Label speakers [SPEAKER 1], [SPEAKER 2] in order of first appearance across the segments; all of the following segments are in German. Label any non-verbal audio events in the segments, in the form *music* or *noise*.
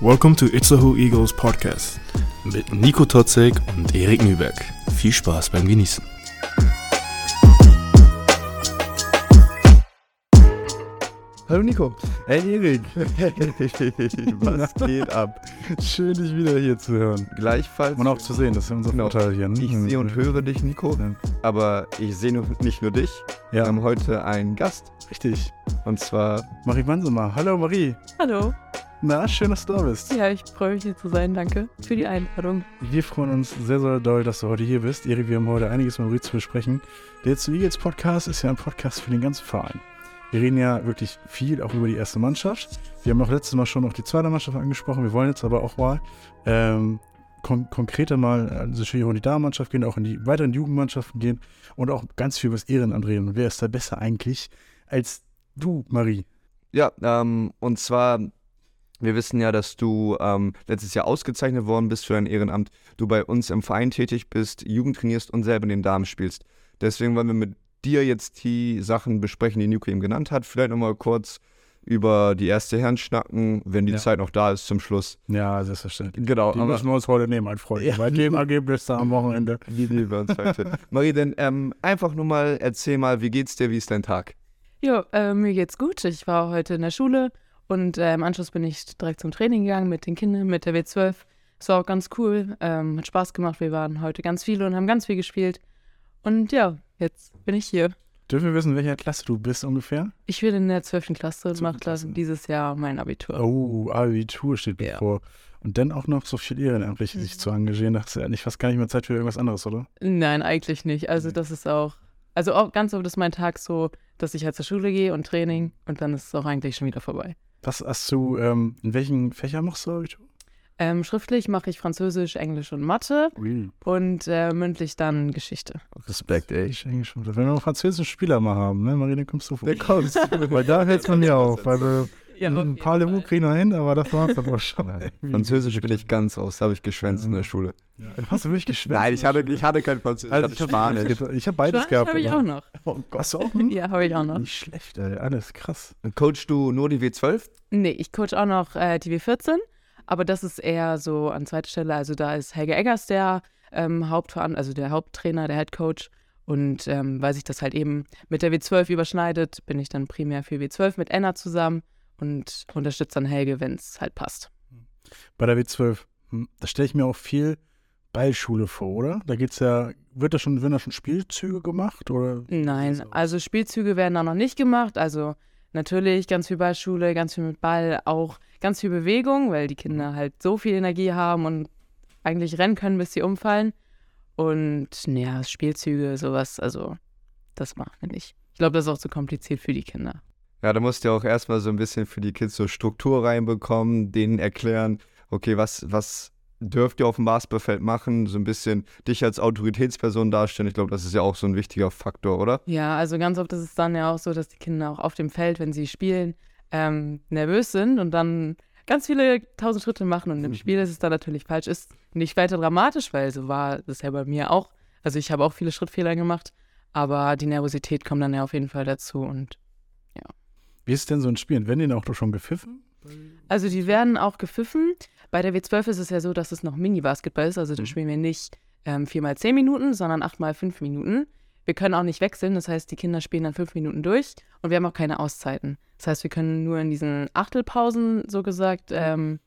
[SPEAKER 1] Welcome to Itzehoe Eagles Podcast.
[SPEAKER 2] Mit Nico Totzek und Erik Nüberg. Viel Spaß beim Genießen.
[SPEAKER 3] Hallo Nico.
[SPEAKER 4] Hey Erik, *laughs*
[SPEAKER 3] Was geht ab? *laughs*
[SPEAKER 4] schön dich wieder hier zu hören.
[SPEAKER 3] Gleichfalls.
[SPEAKER 4] Und auch zu sehen, das ist unser
[SPEAKER 3] Genau.
[SPEAKER 4] Vorteil hier. Ne?
[SPEAKER 3] Ich sehe und höre dich, Nico.
[SPEAKER 4] Ja.
[SPEAKER 3] Aber ich sehe nicht nur dich. Wir
[SPEAKER 4] Ja,
[SPEAKER 3] haben heute einen Gast.
[SPEAKER 4] richtig.
[SPEAKER 3] Und zwar,
[SPEAKER 4] Marie Mansemer. Hallo Marie.
[SPEAKER 5] Hallo.
[SPEAKER 4] Na, schön, dass du da bist.
[SPEAKER 5] Ja, ich freue mich hier zu sein. Danke für die Einladung.
[SPEAKER 4] Wir freuen uns sehr, sehr doll, dass du heute hier bist. Erik, wir haben heute einiges mit Marie zu besprechen. Der Jetzt Eagles Podcast ist ja ein Podcast für den ganzen Verein. Wir reden ja wirklich viel auch über die erste Mannschaft. Wir haben auch letztes Mal schon noch die zweite Mannschaft angesprochen. Wir wollen jetzt aber auch mal ähm, kon konkreter mal also in die Damenmannschaft gehen, auch in die weiteren Jugendmannschaften gehen und auch ganz viel über das Ehrenamt reden. Und wer ist da besser eigentlich als du, Marie?
[SPEAKER 3] ja, ähm, und zwar, wir wissen ja, dass du ähm, letztes Jahr ausgezeichnet worden bist für dein Ehrenamt. Du bei uns im Verein tätig bist, Jugend trainierst und selber in den Damen spielst. Deswegen wollen wir mit dir jetzt die Sachen besprechen, die Nico eben genannt hat. Vielleicht nochmal kurz über die erste Herren schnacken, wenn die
[SPEAKER 4] Ja.
[SPEAKER 3] Zeit noch da ist zum Schluss.
[SPEAKER 4] Ja, selbstverständlich.
[SPEAKER 3] Genau,
[SPEAKER 4] Die müssen wir uns heute nehmen, mein Freund.
[SPEAKER 3] Ja.
[SPEAKER 4] Bei dem Ergebnis da am Wochenende. *laughs*
[SPEAKER 3] Wie nehmen wir uns heute? Marie, denn ähm, einfach nur mal, erzähl mal, wie geht's dir, wie ist dein Tag?
[SPEAKER 5] Jo, äh, mir geht's gut. Ich war heute in der Schule und äh, im Anschluss bin ich direkt zum Training gegangen mit den Kindern, mit der W12. Es war auch ganz cool, ähm, hat Spaß gemacht. Wir waren heute ganz viele und haben ganz viel gespielt. Und ja, jetzt bin ich hier.
[SPEAKER 4] Dürfen wir wissen, welcher Klasse du bist ungefähr?
[SPEAKER 5] Ich bin in der 12. Klasse und
[SPEAKER 4] 12.
[SPEAKER 5] mache
[SPEAKER 4] Klasse.
[SPEAKER 5] dieses Jahr mein Abitur.
[SPEAKER 4] Oh, Abitur steht
[SPEAKER 5] Ja.
[SPEAKER 4] bevor. Und dann auch noch so viel ehrenamtlich
[SPEAKER 5] Mhm.
[SPEAKER 4] sich zu engagieren. Da hast du nicht fast gar nicht mehr Zeit für irgendwas anderes, oder?
[SPEAKER 5] Nein, eigentlich nicht. Also
[SPEAKER 4] Nee.
[SPEAKER 5] das ist auch, also auch ganz oft ist mein Tag so, dass ich halt zur Schule gehe und Training und dann ist es auch eigentlich schon wieder vorbei.
[SPEAKER 4] Was hast du, ähm, in welchen Fächern machst du Abitur?
[SPEAKER 5] Ähm, schriftlich mache ich Französisch, Englisch und Mathe
[SPEAKER 4] Really?
[SPEAKER 5] und äh, mündlich dann Geschichte.
[SPEAKER 3] Respekt, ey.
[SPEAKER 4] Ich denke schon. Wenn wir einen französischen Spieler mal haben, ne, Marie, dann kommst du vor.
[SPEAKER 3] Der kommt. *laughs*
[SPEAKER 4] Weil da hältst es man mir *laughs* auf. Also,
[SPEAKER 5] Ja,
[SPEAKER 4] ein paar Levu kriegen wir hin, aber das war's dann auch schon.
[SPEAKER 3] Französisch bin ich ganz aus, habe ich geschwänzt in der Schule.
[SPEAKER 4] Hast du wirklich geschwärmt?
[SPEAKER 3] Nein, ich hatte, ich hatte kein Französisch,
[SPEAKER 4] Also,
[SPEAKER 3] ich hatte Spanisch.
[SPEAKER 4] habe ich hab beides
[SPEAKER 5] Spanisch
[SPEAKER 4] gehabt.
[SPEAKER 5] habe ich auch noch.
[SPEAKER 4] Oh, hast du auch? *laughs* Hm?
[SPEAKER 5] Ja, habe ich auch noch.
[SPEAKER 4] Nicht schlecht, ey. Alles krass.
[SPEAKER 3] Coachst du nur die W12?
[SPEAKER 5] Nee, ich coach auch noch äh, die W14, aber das ist eher so an zweiter Stelle. Also da ist Helge Eggers der ähm, Hauptveran also der Haupttrainer, der Head Coach. Und ähm, weil sich das halt eben mit der W12 überschneidet, bin ich dann primär für W12 mit Enna zusammen und unterstütze dann Helge, wenn es halt passt.
[SPEAKER 4] Bei der W12, hm, da stelle ich mir auch viel Ballschule vor, oder? Da geht's ja, wird da schon, werden da schon Spielzüge gemacht? Oder?
[SPEAKER 5] Nein, also Spielzüge werden da noch nicht gemacht. Also natürlich ganz viel Ballschule, ganz viel mit Ball, auch ganz viel Bewegung, weil die Kinder halt so viel Energie haben und eigentlich rennen können, bis sie umfallen. Und naja, Spielzüge, sowas, also das machen wir nicht. Ich glaube, das ist auch zu kompliziert für die Kinder.
[SPEAKER 3] Ja, da musst du ja auch erstmal so ein bisschen für die Kids so Struktur reinbekommen, denen erklären, okay, was, was dürft ihr auf dem Basketballfeld machen, so ein bisschen dich als Autoritätsperson darstellen. Ich glaube, das ist ja auch so ein wichtiger Faktor, oder?
[SPEAKER 5] Ja, also ganz oft ist es dann ja auch so, dass die Kinder auch auf dem Feld, wenn sie spielen, ähm, nervös sind und dann ganz viele tausend Schritte machen. Und im Spiel ist es dann natürlich falsch. Ist nicht weiter dramatisch, weil so war das ja bei mir auch. Also ich habe auch viele Schrittfehler gemacht, aber die Nervosität kommt dann ja auf jeden Fall dazu. Und
[SPEAKER 4] Wie ist denn so ein Spielen? Werden die denn auch schon gepfiffen?
[SPEAKER 5] also die werden auch gepfiffen. Bei der W12 ist es ja so, dass es noch Mini-Basketball ist. Also da
[SPEAKER 4] Mhm.
[SPEAKER 5] spielen wir nicht ähm, 4 mal 10 Minuten, sondern 8 mal 5 Minuten. Wir können auch nicht wechseln, das heißt, die Kinder spielen dann 5 Minuten durch und wir haben auch keine Auszeiten. Das heißt, wir können nur in diesen Achtelpausen, so gesagt, ähm,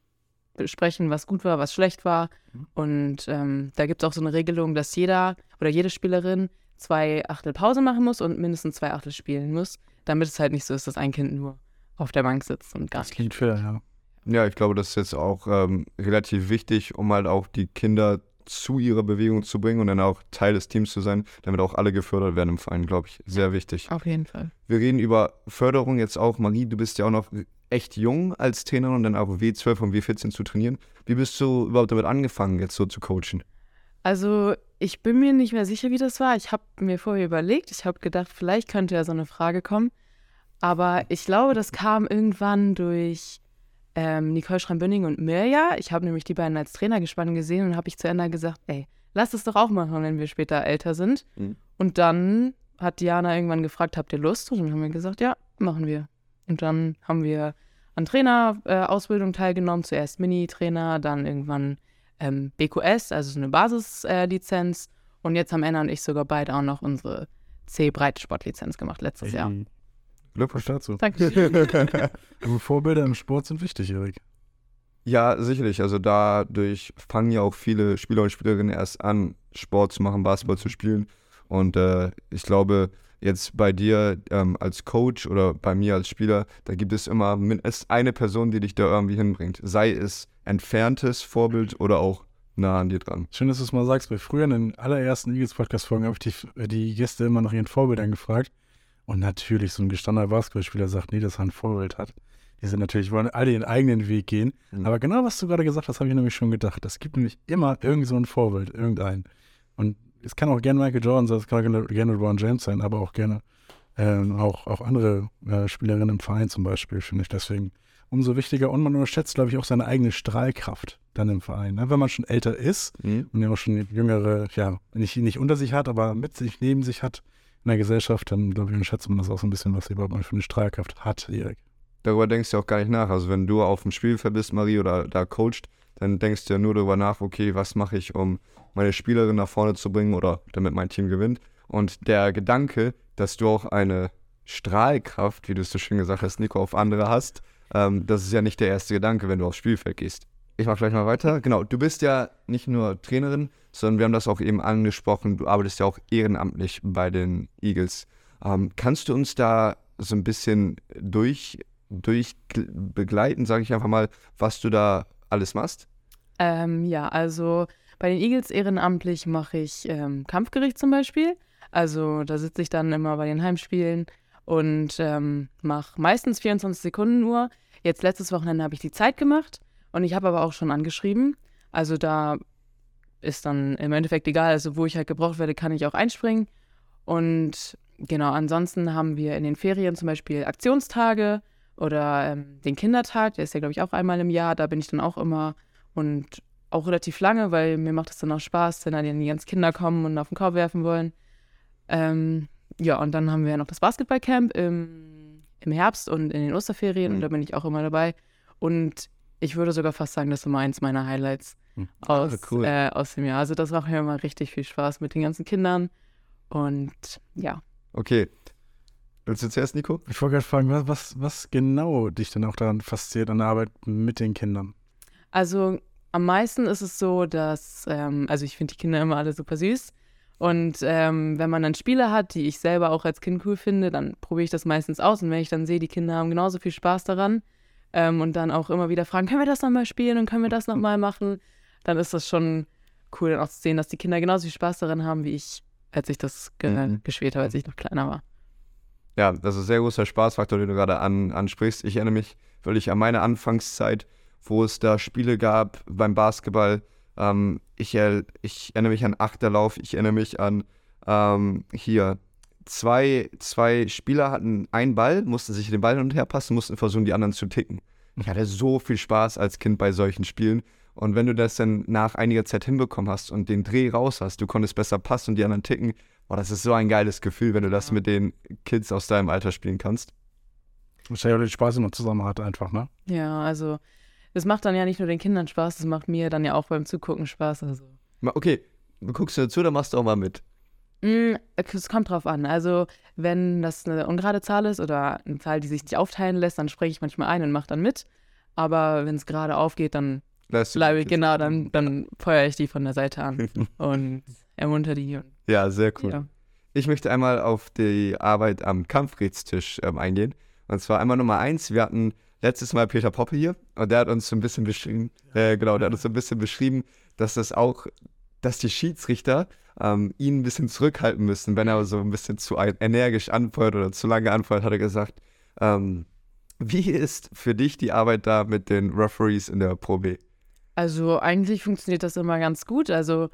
[SPEAKER 5] besprechen, was gut war, was schlecht war.
[SPEAKER 4] Mhm.
[SPEAKER 5] Und ähm, da gibt es auch so eine Regelung, dass jeder oder jede Spielerin zwei Achtel Pause machen muss und mindestens zwei Achtel spielen muss, damit es halt nicht so ist, dass ein Kind nur auf der Bank sitzt und gar
[SPEAKER 4] Das
[SPEAKER 5] nicht
[SPEAKER 4] klingt fair, ja.
[SPEAKER 3] Ja, ich glaube, das ist jetzt auch ähm, relativ wichtig, um halt auch die Kinder zu ihrer Bewegung zu bringen und dann auch Teil des Teams zu sein, damit auch alle gefördert werden im Verein, glaube ich. Sehr wichtig.
[SPEAKER 5] Auf jeden Fall.
[SPEAKER 3] Wir reden über Förderung jetzt auch. Marie, du bist ja auch noch echt jung als Trainerin und dann auch W12 und W14 zu trainieren. Wie bist du überhaupt damit angefangen, jetzt so zu coachen?
[SPEAKER 5] Also, ich bin mir nicht mehr sicher, wie das war. Ich habe mir vorher überlegt, ich habe gedacht, vielleicht könnte ja so eine Frage kommen. Aber ich glaube, das kam irgendwann durch ähm, Nicole Schreimbünning und Mirja. Ich habe nämlich die beiden als Trainer gespannt gesehen und habe ich zu Ende gesagt, ey, lass es doch auch machen, wenn wir später älter sind.
[SPEAKER 3] Mhm.
[SPEAKER 5] Und dann hat Diana irgendwann gefragt, habt ihr Lust? Und dann haben wir gesagt, ja, machen wir. Und dann haben wir an Trainerausbildung teilgenommen, zuerst Mini-Trainer, dann irgendwann ähm, BQS, also so eine Basislizenz. Äh, und jetzt haben Anna und ich sogar beide auch noch unsere C-Breitensportlizenz gemacht letztes Jahr.
[SPEAKER 4] Glückwunsch dazu.
[SPEAKER 5] Danke. *laughs*
[SPEAKER 4] Aber Vorbilder im Sport sind wichtig, Erik.
[SPEAKER 3] Ja, sicherlich. Also dadurch fangen ja auch viele Spieler und Spielerinnen erst an, Sport zu machen, Basketball zu spielen. Und äh, ich glaube, jetzt bei dir ähm, als Coach oder bei mir als Spieler, da gibt es immer mindestens eine Person, die dich da irgendwie hinbringt. Sei es entferntes Vorbild oder auch nah an dir dran.
[SPEAKER 4] Schön, dass du es mal sagst, weil früher in den allerersten Eagles-Podcast-Folgen habe ich die, die Gäste immer nach ihren Vorbildern gefragt. Und natürlich, so ein gestandener Basketballspieler sagt, nee, dass er ein Vorbild hat. Die sind natürlich, wollen alle ihren eigenen Weg gehen. Mhm. Aber genau, was du gerade gesagt hast, habe ich nämlich schon gedacht. Es gibt nämlich immer irgend so ein Vorbild, irgendein. Und es kann auch gerne Michael Jordan sein, es kann auch gerne LeBron James sein, aber auch gerne ähm, auch, auch andere äh, Spielerinnen im Verein zum Beispiel, finde ich. Deswegen umso wichtiger. Und man unterschätzt, glaube ich, auch seine eigene Strahlkraft dann im Verein. Ne? Wenn man schon älter ist mhm. und ja auch schon jüngere, ja, nicht, nicht unter sich hat, aber mit sich, neben sich hat in der Gesellschaft, dann glaube ich, unterschätzt man das auch so ein bisschen, was überhaupt für eine Strahlkraft hat, Erik
[SPEAKER 3] darüber denkst du auch gar nicht nach. Also wenn du auf dem Spielfeld bist, Marie, oder da coacht, dann denkst du ja nur darüber nach, okay, was mache ich, um meine Spielerin nach vorne zu bringen oder damit mein Team gewinnt. Und der Gedanke, dass du auch eine Strahlkraft, wie du es so schön gesagt hast, Nico, auf andere hast, ähm, das ist ja nicht der erste Gedanke, wenn du aufs Spielfeld gehst. Ich mache gleich mal weiter. Genau, du bist ja nicht nur Trainerin, sondern wir haben das auch eben angesprochen, du arbeitest ja auch ehrenamtlich bei den Eagles. Ähm, kannst du uns da so ein bisschen durch durchbegleiten, sage ich einfach mal, was du da alles machst?
[SPEAKER 5] Ähm, ja, also bei den Eagles ehrenamtlich mache ich ähm, Kampfgericht zum Beispiel. Also da sitze ich dann immer bei den Heimspielen und ähm, mache meistens 24 Sekunden nur. Jetzt letztes Wochenende habe ich die Zeit gemacht und ich habe aber auch schon angeschrieben. Also da ist dann im Endeffekt egal, also wo ich halt gebraucht werde, kann ich auch einspringen. Und genau, ansonsten haben wir in den Ferien zum Beispiel Aktionstage oder ähm, den Kindertag, der ist ja, glaube ich, auch einmal im Jahr. Da bin ich dann auch immer und auch relativ lange, weil mir macht es dann auch Spaß, wenn dann die ganzen Kinder kommen und auf den Korb werfen wollen. Ähm, ja, und dann haben wir noch das Basketballcamp im, im Herbst und in den Osterferien mhm. und da bin ich auch immer dabei. Und ich würde sogar fast sagen, das ist immer eins meiner Highlights mhm. aus, ah, cool. äh, aus dem Jahr. Also das macht mir immer richtig viel Spaß mit den ganzen Kindern. Und ja.
[SPEAKER 3] Okay, Willst du zuerst, Nico?
[SPEAKER 4] Ich wollte gerade fragen, was, was, was genau dich denn auch daran fasziniert an der Arbeit mit den Kindern?
[SPEAKER 5] Also am meisten ist es so, dass, ähm, also ich finde die Kinder immer alle super süß. Und ähm, wenn man dann Spiele hat, die ich selber auch als Kind cool finde, dann probiere ich das meistens aus. Und wenn ich dann sehe, die Kinder haben genauso viel Spaß daran ähm, und dann auch immer wieder fragen, können wir das nochmal spielen und können wir das nochmal machen, dann ist das schon cool, dann auch zu sehen, dass die Kinder genauso viel Spaß daran haben wie ich, als ich das ge mhm. gespielt habe, als ich noch kleiner war.
[SPEAKER 3] Ja, das ist ein sehr großer Spaßfaktor, den du gerade an, ansprichst. Ich erinnere mich wirklich an meine Anfangszeit, wo es da Spiele gab beim Basketball. Ähm, ich, ich, erinnere mich an Achterlauf, ich erinnere mich an ähm, hier. Zwei, zwei Spieler hatten einen Ball, mussten sich den Ball hin und her passen, mussten versuchen, die anderen zu ticken. Ich hatte so viel Spaß als Kind bei solchen Spielen. Und wenn du das dann nach einiger Zeit hinbekommen hast und den Dreh raus hast, du konntest besser passen und die anderen ticken, Boah, das ist so ein geiles Gefühl, wenn du das mit den Kids aus deinem Alter spielen kannst.
[SPEAKER 4] Wahrscheinlich auch den Spaß immer zusammen hat, einfach, ne?
[SPEAKER 5] Ja, also das macht dann ja nicht nur den Kindern Spaß, das macht mir dann ja auch beim Zugucken Spaß. Also.
[SPEAKER 3] Okay, du guckst dir zu, dann machst du auch mal mit.
[SPEAKER 5] Mm, es kommt drauf an. Also, wenn das eine ungerade Zahl ist oder eine Zahl, die sich nicht aufteilen lässt, dann spreche ich manchmal ein und mache dann mit. Aber wenn es gerade aufgeht, dann bleibe ich, genau, dann, dann feuere ich die von der Seite an *laughs* und ermunter die.
[SPEAKER 3] Ja, sehr cool. Ja. Ich möchte einmal auf die Arbeit am Kampfgerätstisch ähm, eingehen. Und zwar einmal Nummer eins. Wir hatten letztes Mal Peter Poppe hier und der hat uns so ein bisschen beschrieben, äh, genau, der hat uns so ein bisschen beschrieben, dass das auch, dass die Schiedsrichter ähm, ihn ein bisschen zurückhalten müssen, wenn er so ein bisschen zu energisch anfeuert oder zu lange anfeuert, hat er gesagt. Ähm, wie ist für dich die Arbeit da mit den Referees in der Pro B?
[SPEAKER 5] Also eigentlich funktioniert das immer ganz gut. Also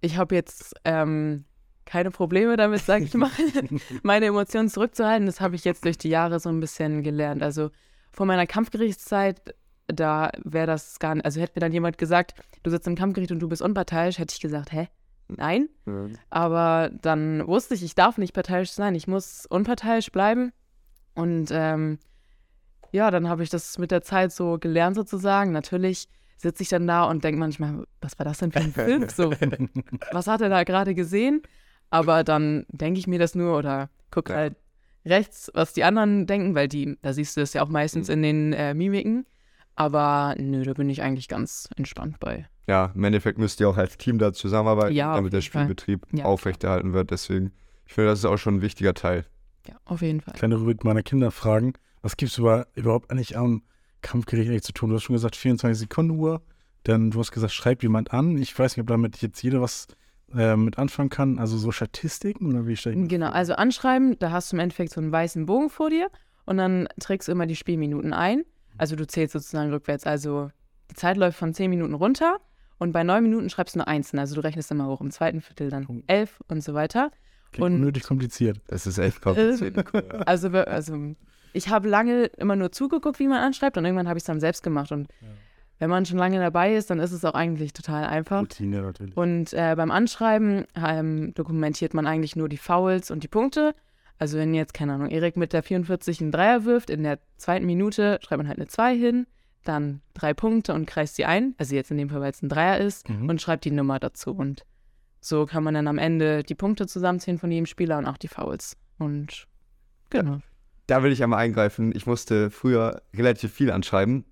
[SPEAKER 5] ich habe jetzt ähm, keine Probleme damit, sage ich mal, *laughs* meine Emotionen zurückzuhalten. Das habe ich jetzt durch die Jahre so ein bisschen gelernt. Also vor meiner Kampfgerichtszeit, da wäre das gar nicht, also hätte mir dann jemand gesagt, du sitzt im Kampfgericht und du bist unparteiisch, hätte ich gesagt, hä? Nein. Mhm. Aber dann wusste ich, ich darf nicht parteiisch sein, ich muss unparteiisch bleiben. Und ähm, ja, dann habe ich das mit der Zeit so gelernt sozusagen. Natürlich sitze ich dann da und denke manchmal, was war das denn für ein Film? So, *laughs* was hat er da gerade gesehen? Aber dann denke ich mir das nur oder gucke
[SPEAKER 3] Ja.
[SPEAKER 5] halt rechts, was die anderen denken, weil die, da siehst du das ja auch meistens
[SPEAKER 3] Mhm.
[SPEAKER 5] in den äh, Mimiken. Aber nö, da bin ich eigentlich ganz entspannt bei.
[SPEAKER 3] Ja, im Endeffekt müsst ihr auch als Team da zusammenarbeiten,
[SPEAKER 5] Ja,
[SPEAKER 3] damit der. Spielbetrieb
[SPEAKER 5] Ja.
[SPEAKER 3] aufrechterhalten wird. Deswegen, ich finde, das ist auch schon ein wichtiger Teil.
[SPEAKER 5] Ja, auf jeden Fall.
[SPEAKER 4] Kleine Rubrik meiner Kinder fragen. Was gibt es über, überhaupt eigentlich am Kampfgericht eigentlich zu tun? Du hast schon gesagt, 24 Sekunden Uhr. Dann, du hast gesagt, schreibt jemand an. Ich weiß nicht, ob damit jetzt jeder was äh, mit anfangen kann. Also so Statistiken oder wie stelle ich
[SPEAKER 5] Genau,
[SPEAKER 4] vor?
[SPEAKER 5] also anschreiben, da hast du im Endeffekt so einen weißen Bogen vor dir und dann trägst du immer die Spielminuten ein. Also du zählst sozusagen rückwärts. Also die Zeit läuft von 10 Minuten runter und bei 9 Minuten schreibst du eine Einsen. Also du rechnest immer hoch. Im zweiten Viertel dann 11 und so weiter.
[SPEAKER 4] Klingt
[SPEAKER 5] und-
[SPEAKER 4] unnötig kompliziert.
[SPEAKER 3] Das ist echt kompliziert.
[SPEAKER 5] Also, also ich habe lange immer nur zugeguckt, wie man anschreibt und irgendwann habe ich es dann selbst gemacht. Und wenn man schon lange dabei ist, dann ist es auch eigentlich total einfach.
[SPEAKER 4] Routine natürlich.
[SPEAKER 5] Und äh, beim Anschreiben ähm, dokumentiert man eigentlich nur die Fouls und die Punkte. Also wenn jetzt, keine Ahnung, Erik mit der 44 einen Dreier wirft, in der zweiten Minute schreibt man halt eine 2 hin, dann drei Punkte und kreist sie ein. Also jetzt in dem Fall, weil es ein Dreier ist,
[SPEAKER 4] Mhm.
[SPEAKER 5] und schreibt die Nummer dazu. Und so kann man dann am Ende die Punkte zusammenzählen von jedem Spieler und auch die Fouls. Und genau.
[SPEAKER 3] Da will ich einmal eingreifen. Ich musste früher relativ viel anschreiben.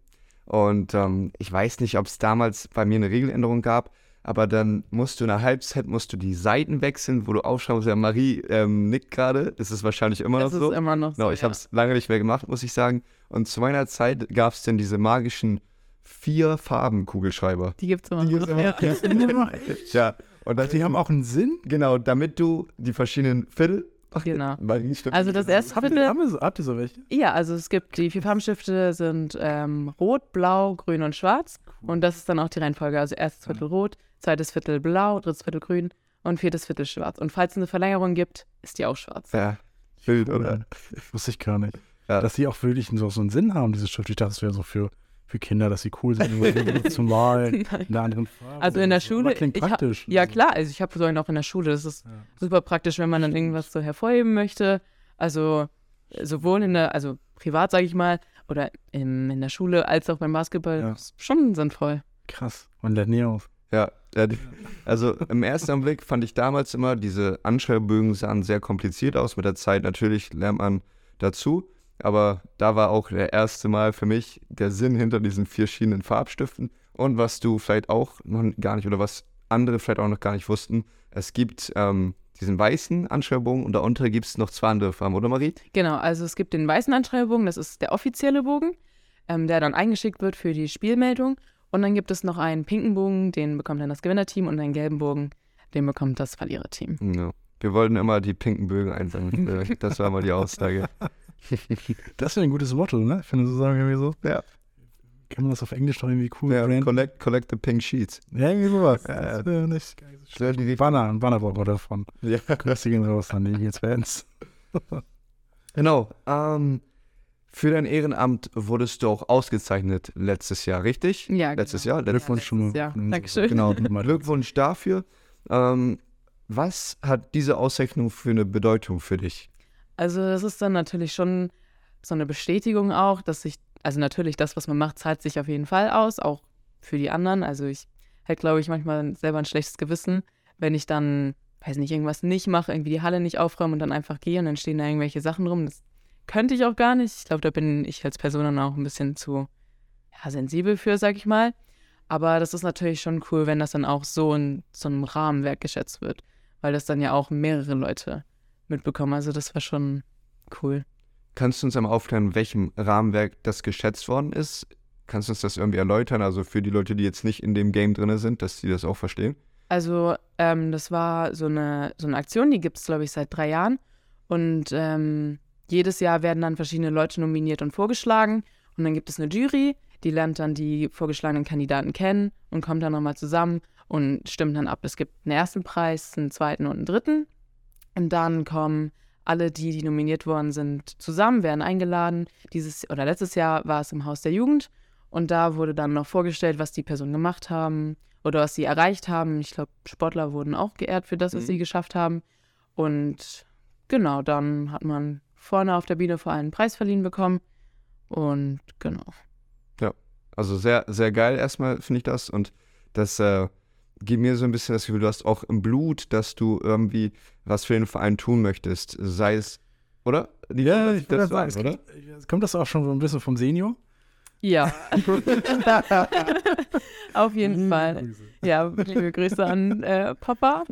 [SPEAKER 3] Und ähm, ich weiß nicht, ob es damals bei mir eine Regeländerung gab, aber dann musst du in der Halbzeit musst du die Seiten wechseln, wo du aufschreibst, ja, Marie ähm, nickt gerade. Das ist wahrscheinlich immer noch
[SPEAKER 5] Das ist
[SPEAKER 3] so.
[SPEAKER 5] immer noch so.
[SPEAKER 3] Genau, ich
[SPEAKER 5] ja.
[SPEAKER 3] habe es lange nicht mehr gemacht, muss ich sagen. Und zu meiner Zeit gab es dann diese magischen vier Farben Kugelschreiber.
[SPEAKER 5] Die gibt es immer
[SPEAKER 3] Die gibt's
[SPEAKER 5] noch.
[SPEAKER 3] immer
[SPEAKER 5] Ja. *laughs*
[SPEAKER 3] Ja, und das,
[SPEAKER 4] Die haben auch einen Sinn?
[SPEAKER 3] genau, damit du die verschiedenen Viertel. Ach,
[SPEAKER 5] Genau. Also das erste
[SPEAKER 4] Habt ihr,
[SPEAKER 5] Viertel,
[SPEAKER 4] habt ihr so welche?
[SPEAKER 5] ja, also es gibt, die vier Farbenstifte sind ähm, rot, blau, grün und schwarz. Und das ist dann auch die Reihenfolge. Also erstes Viertel rot, zweites Viertel blau, drittes Viertel grün und viertes Viertel schwarz. Und falls es eine Verlängerung gibt, ist die auch schwarz.
[SPEAKER 3] Ja, wild, oder?
[SPEAKER 4] Wusste ich gar nicht.
[SPEAKER 3] Ja.
[SPEAKER 4] Dass die auch wirklich so, so einen Sinn haben, diese Schrift. Ich dachte, das wäre so für, für Kinder, dass sie cool sind, irgendwie *laughs* zu malen, in einer anderen Farbe.
[SPEAKER 5] Also in der
[SPEAKER 4] so.
[SPEAKER 5] Schule,
[SPEAKER 4] Aber klingt
[SPEAKER 5] ich hab-
[SPEAKER 4] praktisch.
[SPEAKER 5] Ja, klar, also ich habe sogar noch in der Schule, das ist
[SPEAKER 4] Ja.
[SPEAKER 5] super praktisch, wenn man dann irgendwas so hervorheben möchte. Also sowohl in der, also privat, sage ich mal, oder im, in der Schule als auch beim Basketball,
[SPEAKER 4] Ja.
[SPEAKER 5] ist schon sinnvoll.
[SPEAKER 4] Krass. Und lernt nie aus.
[SPEAKER 3] Ja, also im ersten Anblick fand ich damals immer, diese Anschreibbögen sahen sehr kompliziert aus. Mit der Zeit natürlich lernt man dazu. Aber da war auch der erste Mal für mich der Sinn hinter diesen vier verschiedenen Farbstiften. Und was du vielleicht auch noch gar nicht oder was andere vielleicht auch noch gar nicht wussten, es gibt ähm, diesen weißen Anschreibbogen und darunter gibt es noch zwei andere Farben, oder Marie?
[SPEAKER 5] Genau, also es gibt den weißen Anschreibbogen, das ist der offizielle Bogen, ähm, der dann eingeschickt wird für die Spielmeldung. Und dann gibt es noch einen pinken Bogen, den bekommt dann das Gewinnerteam und einen gelben Bogen, den bekommt das Verliererteam.
[SPEAKER 3] Ja. Wir wollten immer die pinken Bögen einsammeln. *laughs* Das war mal die Aussage. *laughs*
[SPEAKER 4] Das wäre ein gutes Motto, ne? Ich finde so sagen irgendwie so.
[SPEAKER 3] Ja.
[SPEAKER 4] Kann man das auf Englisch doch irgendwie cool
[SPEAKER 3] Ja, collect, collect the pink sheets.
[SPEAKER 4] Ja, irgendwie sowas.
[SPEAKER 3] Ja, ja.
[SPEAKER 4] Das wäre nicht geil.
[SPEAKER 3] Dir die-
[SPEAKER 4] Banner, ein Banner brauchen wir davon.
[SPEAKER 3] Ja.
[SPEAKER 4] Grüße gehen raus an die Fans.
[SPEAKER 3] Genau. Ähm, für dein Ehrenamt wurdest du auch ausgezeichnet letztes Jahr, richtig?
[SPEAKER 5] Ja,
[SPEAKER 3] Letztes
[SPEAKER 5] genau.
[SPEAKER 3] Jahr? Letztes
[SPEAKER 4] Glückwunsch schon mal. Von
[SPEAKER 5] Dankeschön.
[SPEAKER 3] Genau. Glückwunsch dafür. Ähm, was hat diese Auszeichnung für eine Bedeutung für dich?
[SPEAKER 5] Also das ist dann natürlich schon so eine Bestätigung auch, dass sich, also natürlich das, was man macht, zahlt sich auf jeden Fall aus, auch für die anderen. Also ich hätte, glaube ich, manchmal selber ein schlechtes Gewissen, wenn ich dann, weiß nicht, irgendwas nicht mache, irgendwie die Halle nicht aufräume und dann einfach gehe und dann stehen da irgendwelche Sachen rum. Das könnte ich auch gar nicht. Ich glaube, da bin ich als Person dann auch ein bisschen zu ja, sensibel für, sag ich mal. Aber das ist natürlich schon cool, wenn das dann auch so in so einem Rahmenwerk geschätzt wird, weil das dann ja auch mehrere Leute mitbekommen. Also das war schon cool.
[SPEAKER 3] Kannst du uns einmal aufklären, in welchem Rahmenwerk das geschätzt worden ist? Kannst du uns das irgendwie erläutern? Also für die Leute, die jetzt nicht in dem Game drin sind, dass sie das auch verstehen?
[SPEAKER 5] Also ähm, das war so eine, so eine Aktion, die gibt es, glaube ich, seit drei Jahren. Und ähm, jedes Jahr werden dann verschiedene Leute nominiert und vorgeschlagen. Und dann gibt es eine Jury, die lernt dann die vorgeschlagenen Kandidaten kennen und kommt dann nochmal zusammen und stimmt dann ab. Es gibt einen ersten Preis, einen zweiten und einen dritten. Und dann kommen alle, die, die nominiert worden sind, zusammen, werden eingeladen. Dieses oder letztes Jahr war es im Haus der Jugend. Und da wurde dann noch vorgestellt, was die Personen gemacht haben oder was sie erreicht haben. Ich glaube, Sportler wurden auch geehrt für das, was
[SPEAKER 3] Mhm.
[SPEAKER 5] sie geschafft haben. Und genau, dann hat man vorne auf der Bühne vor allem einen Preis verliehen bekommen. Und genau.
[SPEAKER 3] Also sehr, sehr geil erstmal finde ich das und das äh, gibt mir so ein bisschen das Gefühl, du hast auch im Blut, dass du irgendwie was für den Verein tun möchtest, sei es, oder? Die-
[SPEAKER 4] Ja, ich
[SPEAKER 3] das
[SPEAKER 4] sagen,
[SPEAKER 3] oder?
[SPEAKER 4] kommt das auch schon so ein bisschen vom Senior?
[SPEAKER 5] Ja, *laughs* auf jeden Fall. Ja, liebe Grüße an äh, Papa.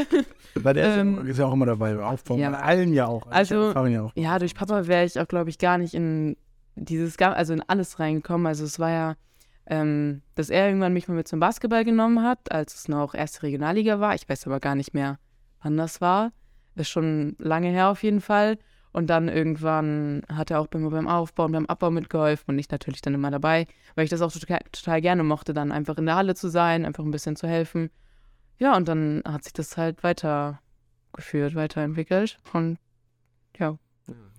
[SPEAKER 5] *laughs*
[SPEAKER 4] Weil der
[SPEAKER 5] Ähm,
[SPEAKER 4] ist ja auch immer dabei, Aufbauen,
[SPEAKER 5] ja.
[SPEAKER 4] bei allen ja auch.
[SPEAKER 5] Also-
[SPEAKER 4] ja auch.
[SPEAKER 5] Ja, durch Papa wäre ich auch, glaube ich, gar nicht in dieses, also in alles reingekommen. Also es war ja, ähm, dass er irgendwann mich mal mit zum Basketball genommen hat, als es noch erste Regionalliga war. Ich weiß aber gar nicht mehr, wann das war. Ist schon lange her auf jeden Fall. Und dann irgendwann hat er auch immer beim Aufbau und beim Abbau mitgeholfen und ich natürlich dann immer dabei, weil ich das auch total, total gerne mochte, dann einfach in der Halle zu sein, einfach ein bisschen zu helfen. Ja, und dann hat sich das halt weitergeführt, weiterentwickelt. Und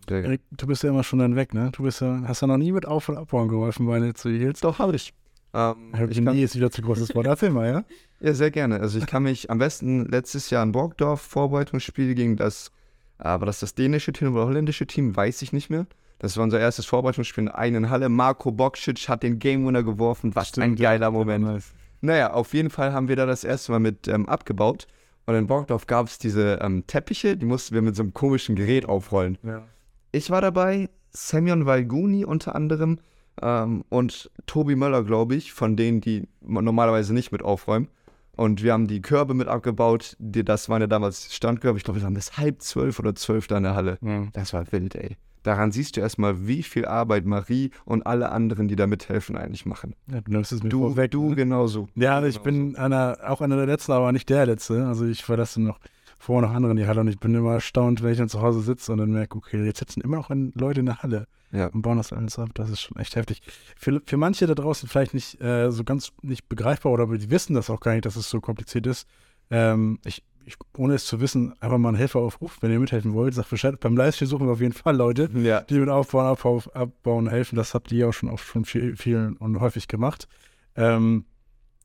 [SPEAKER 3] geil.
[SPEAKER 4] Erik, du bist ja immer schon dann weg, ne? Du bist ja, hast ja noch nie mit Auf- und Abbauen geholfen, weil zu Heels.
[SPEAKER 3] Doch, habe ich. Ähm,
[SPEAKER 4] Ich
[SPEAKER 3] kann,
[SPEAKER 4] nie ist wieder zu großes Wort. Erzähl mal, ja?
[SPEAKER 3] ja, sehr gerne. Also ich kann mich am besten letztes Jahr in Borgdorf Vorbereitungsspiel gegen das, aber das das dänische Team oder holländische Team, weiß ich nicht mehr. Das war unser erstes Vorbereitungsspiel in der eigenen Halle. Marco Bokcic hat den Game Winner geworfen. Was ein geiler Moment.
[SPEAKER 4] Nice.
[SPEAKER 3] Naja, auf jeden Fall haben wir da das erste Mal mit ähm, abgebaut. Und in Borgdorf gab es diese ähm, Teppiche, die mussten wir mit so einem komischen Gerät aufrollen.
[SPEAKER 4] Ja.
[SPEAKER 3] Ich war dabei, Semyon Valguni unter anderem ähm, und Tobi Möller, glaube ich, von denen, die normalerweise nicht mit aufräumen. Und wir haben die Körbe mit abgebaut. Die, das waren ja damals Standkörbe. Ich glaube, wir waren bis halb zwölf oder zwölf da in der Halle.
[SPEAKER 4] Ja.
[SPEAKER 3] Das war wild, ey. Daran siehst du erstmal, wie viel Arbeit Marie und alle anderen, die da mithelfen, eigentlich machen.
[SPEAKER 4] Ja, du nimmst es mir
[SPEAKER 3] Du,
[SPEAKER 4] vorweg.
[SPEAKER 3] du
[SPEAKER 4] ne?
[SPEAKER 3] genauso.
[SPEAKER 4] Ja, ich bin einer, auch einer der Letzten, aber nicht der Letzte. Also ich verlasse noch vor noch andere in die Halle und ich bin immer erstaunt, wenn ich dann zu Hause sitze und dann merke, okay, jetzt sitzen immer noch Leute in der Halle
[SPEAKER 3] Ja.
[SPEAKER 4] und bauen das alles ab. Das ist schon echt heftig. Für, für manche da draußen vielleicht nicht äh, so ganz nicht begreifbar oder die wissen das auch gar nicht, dass es so kompliziert ist. Ähm, ich, ich, ohne es zu wissen, einfach mal einen Helfer aufruft, wenn ihr mithelfen wollt, sagt Bescheid. Beim Livestream suchen wir auf jeden Fall Leute,
[SPEAKER 3] Ja.
[SPEAKER 4] die mit Aufbauen, Abbau, Abbauen helfen. Das habt ihr auch schon oft schon viel, viel und häufig gemacht. Ähm,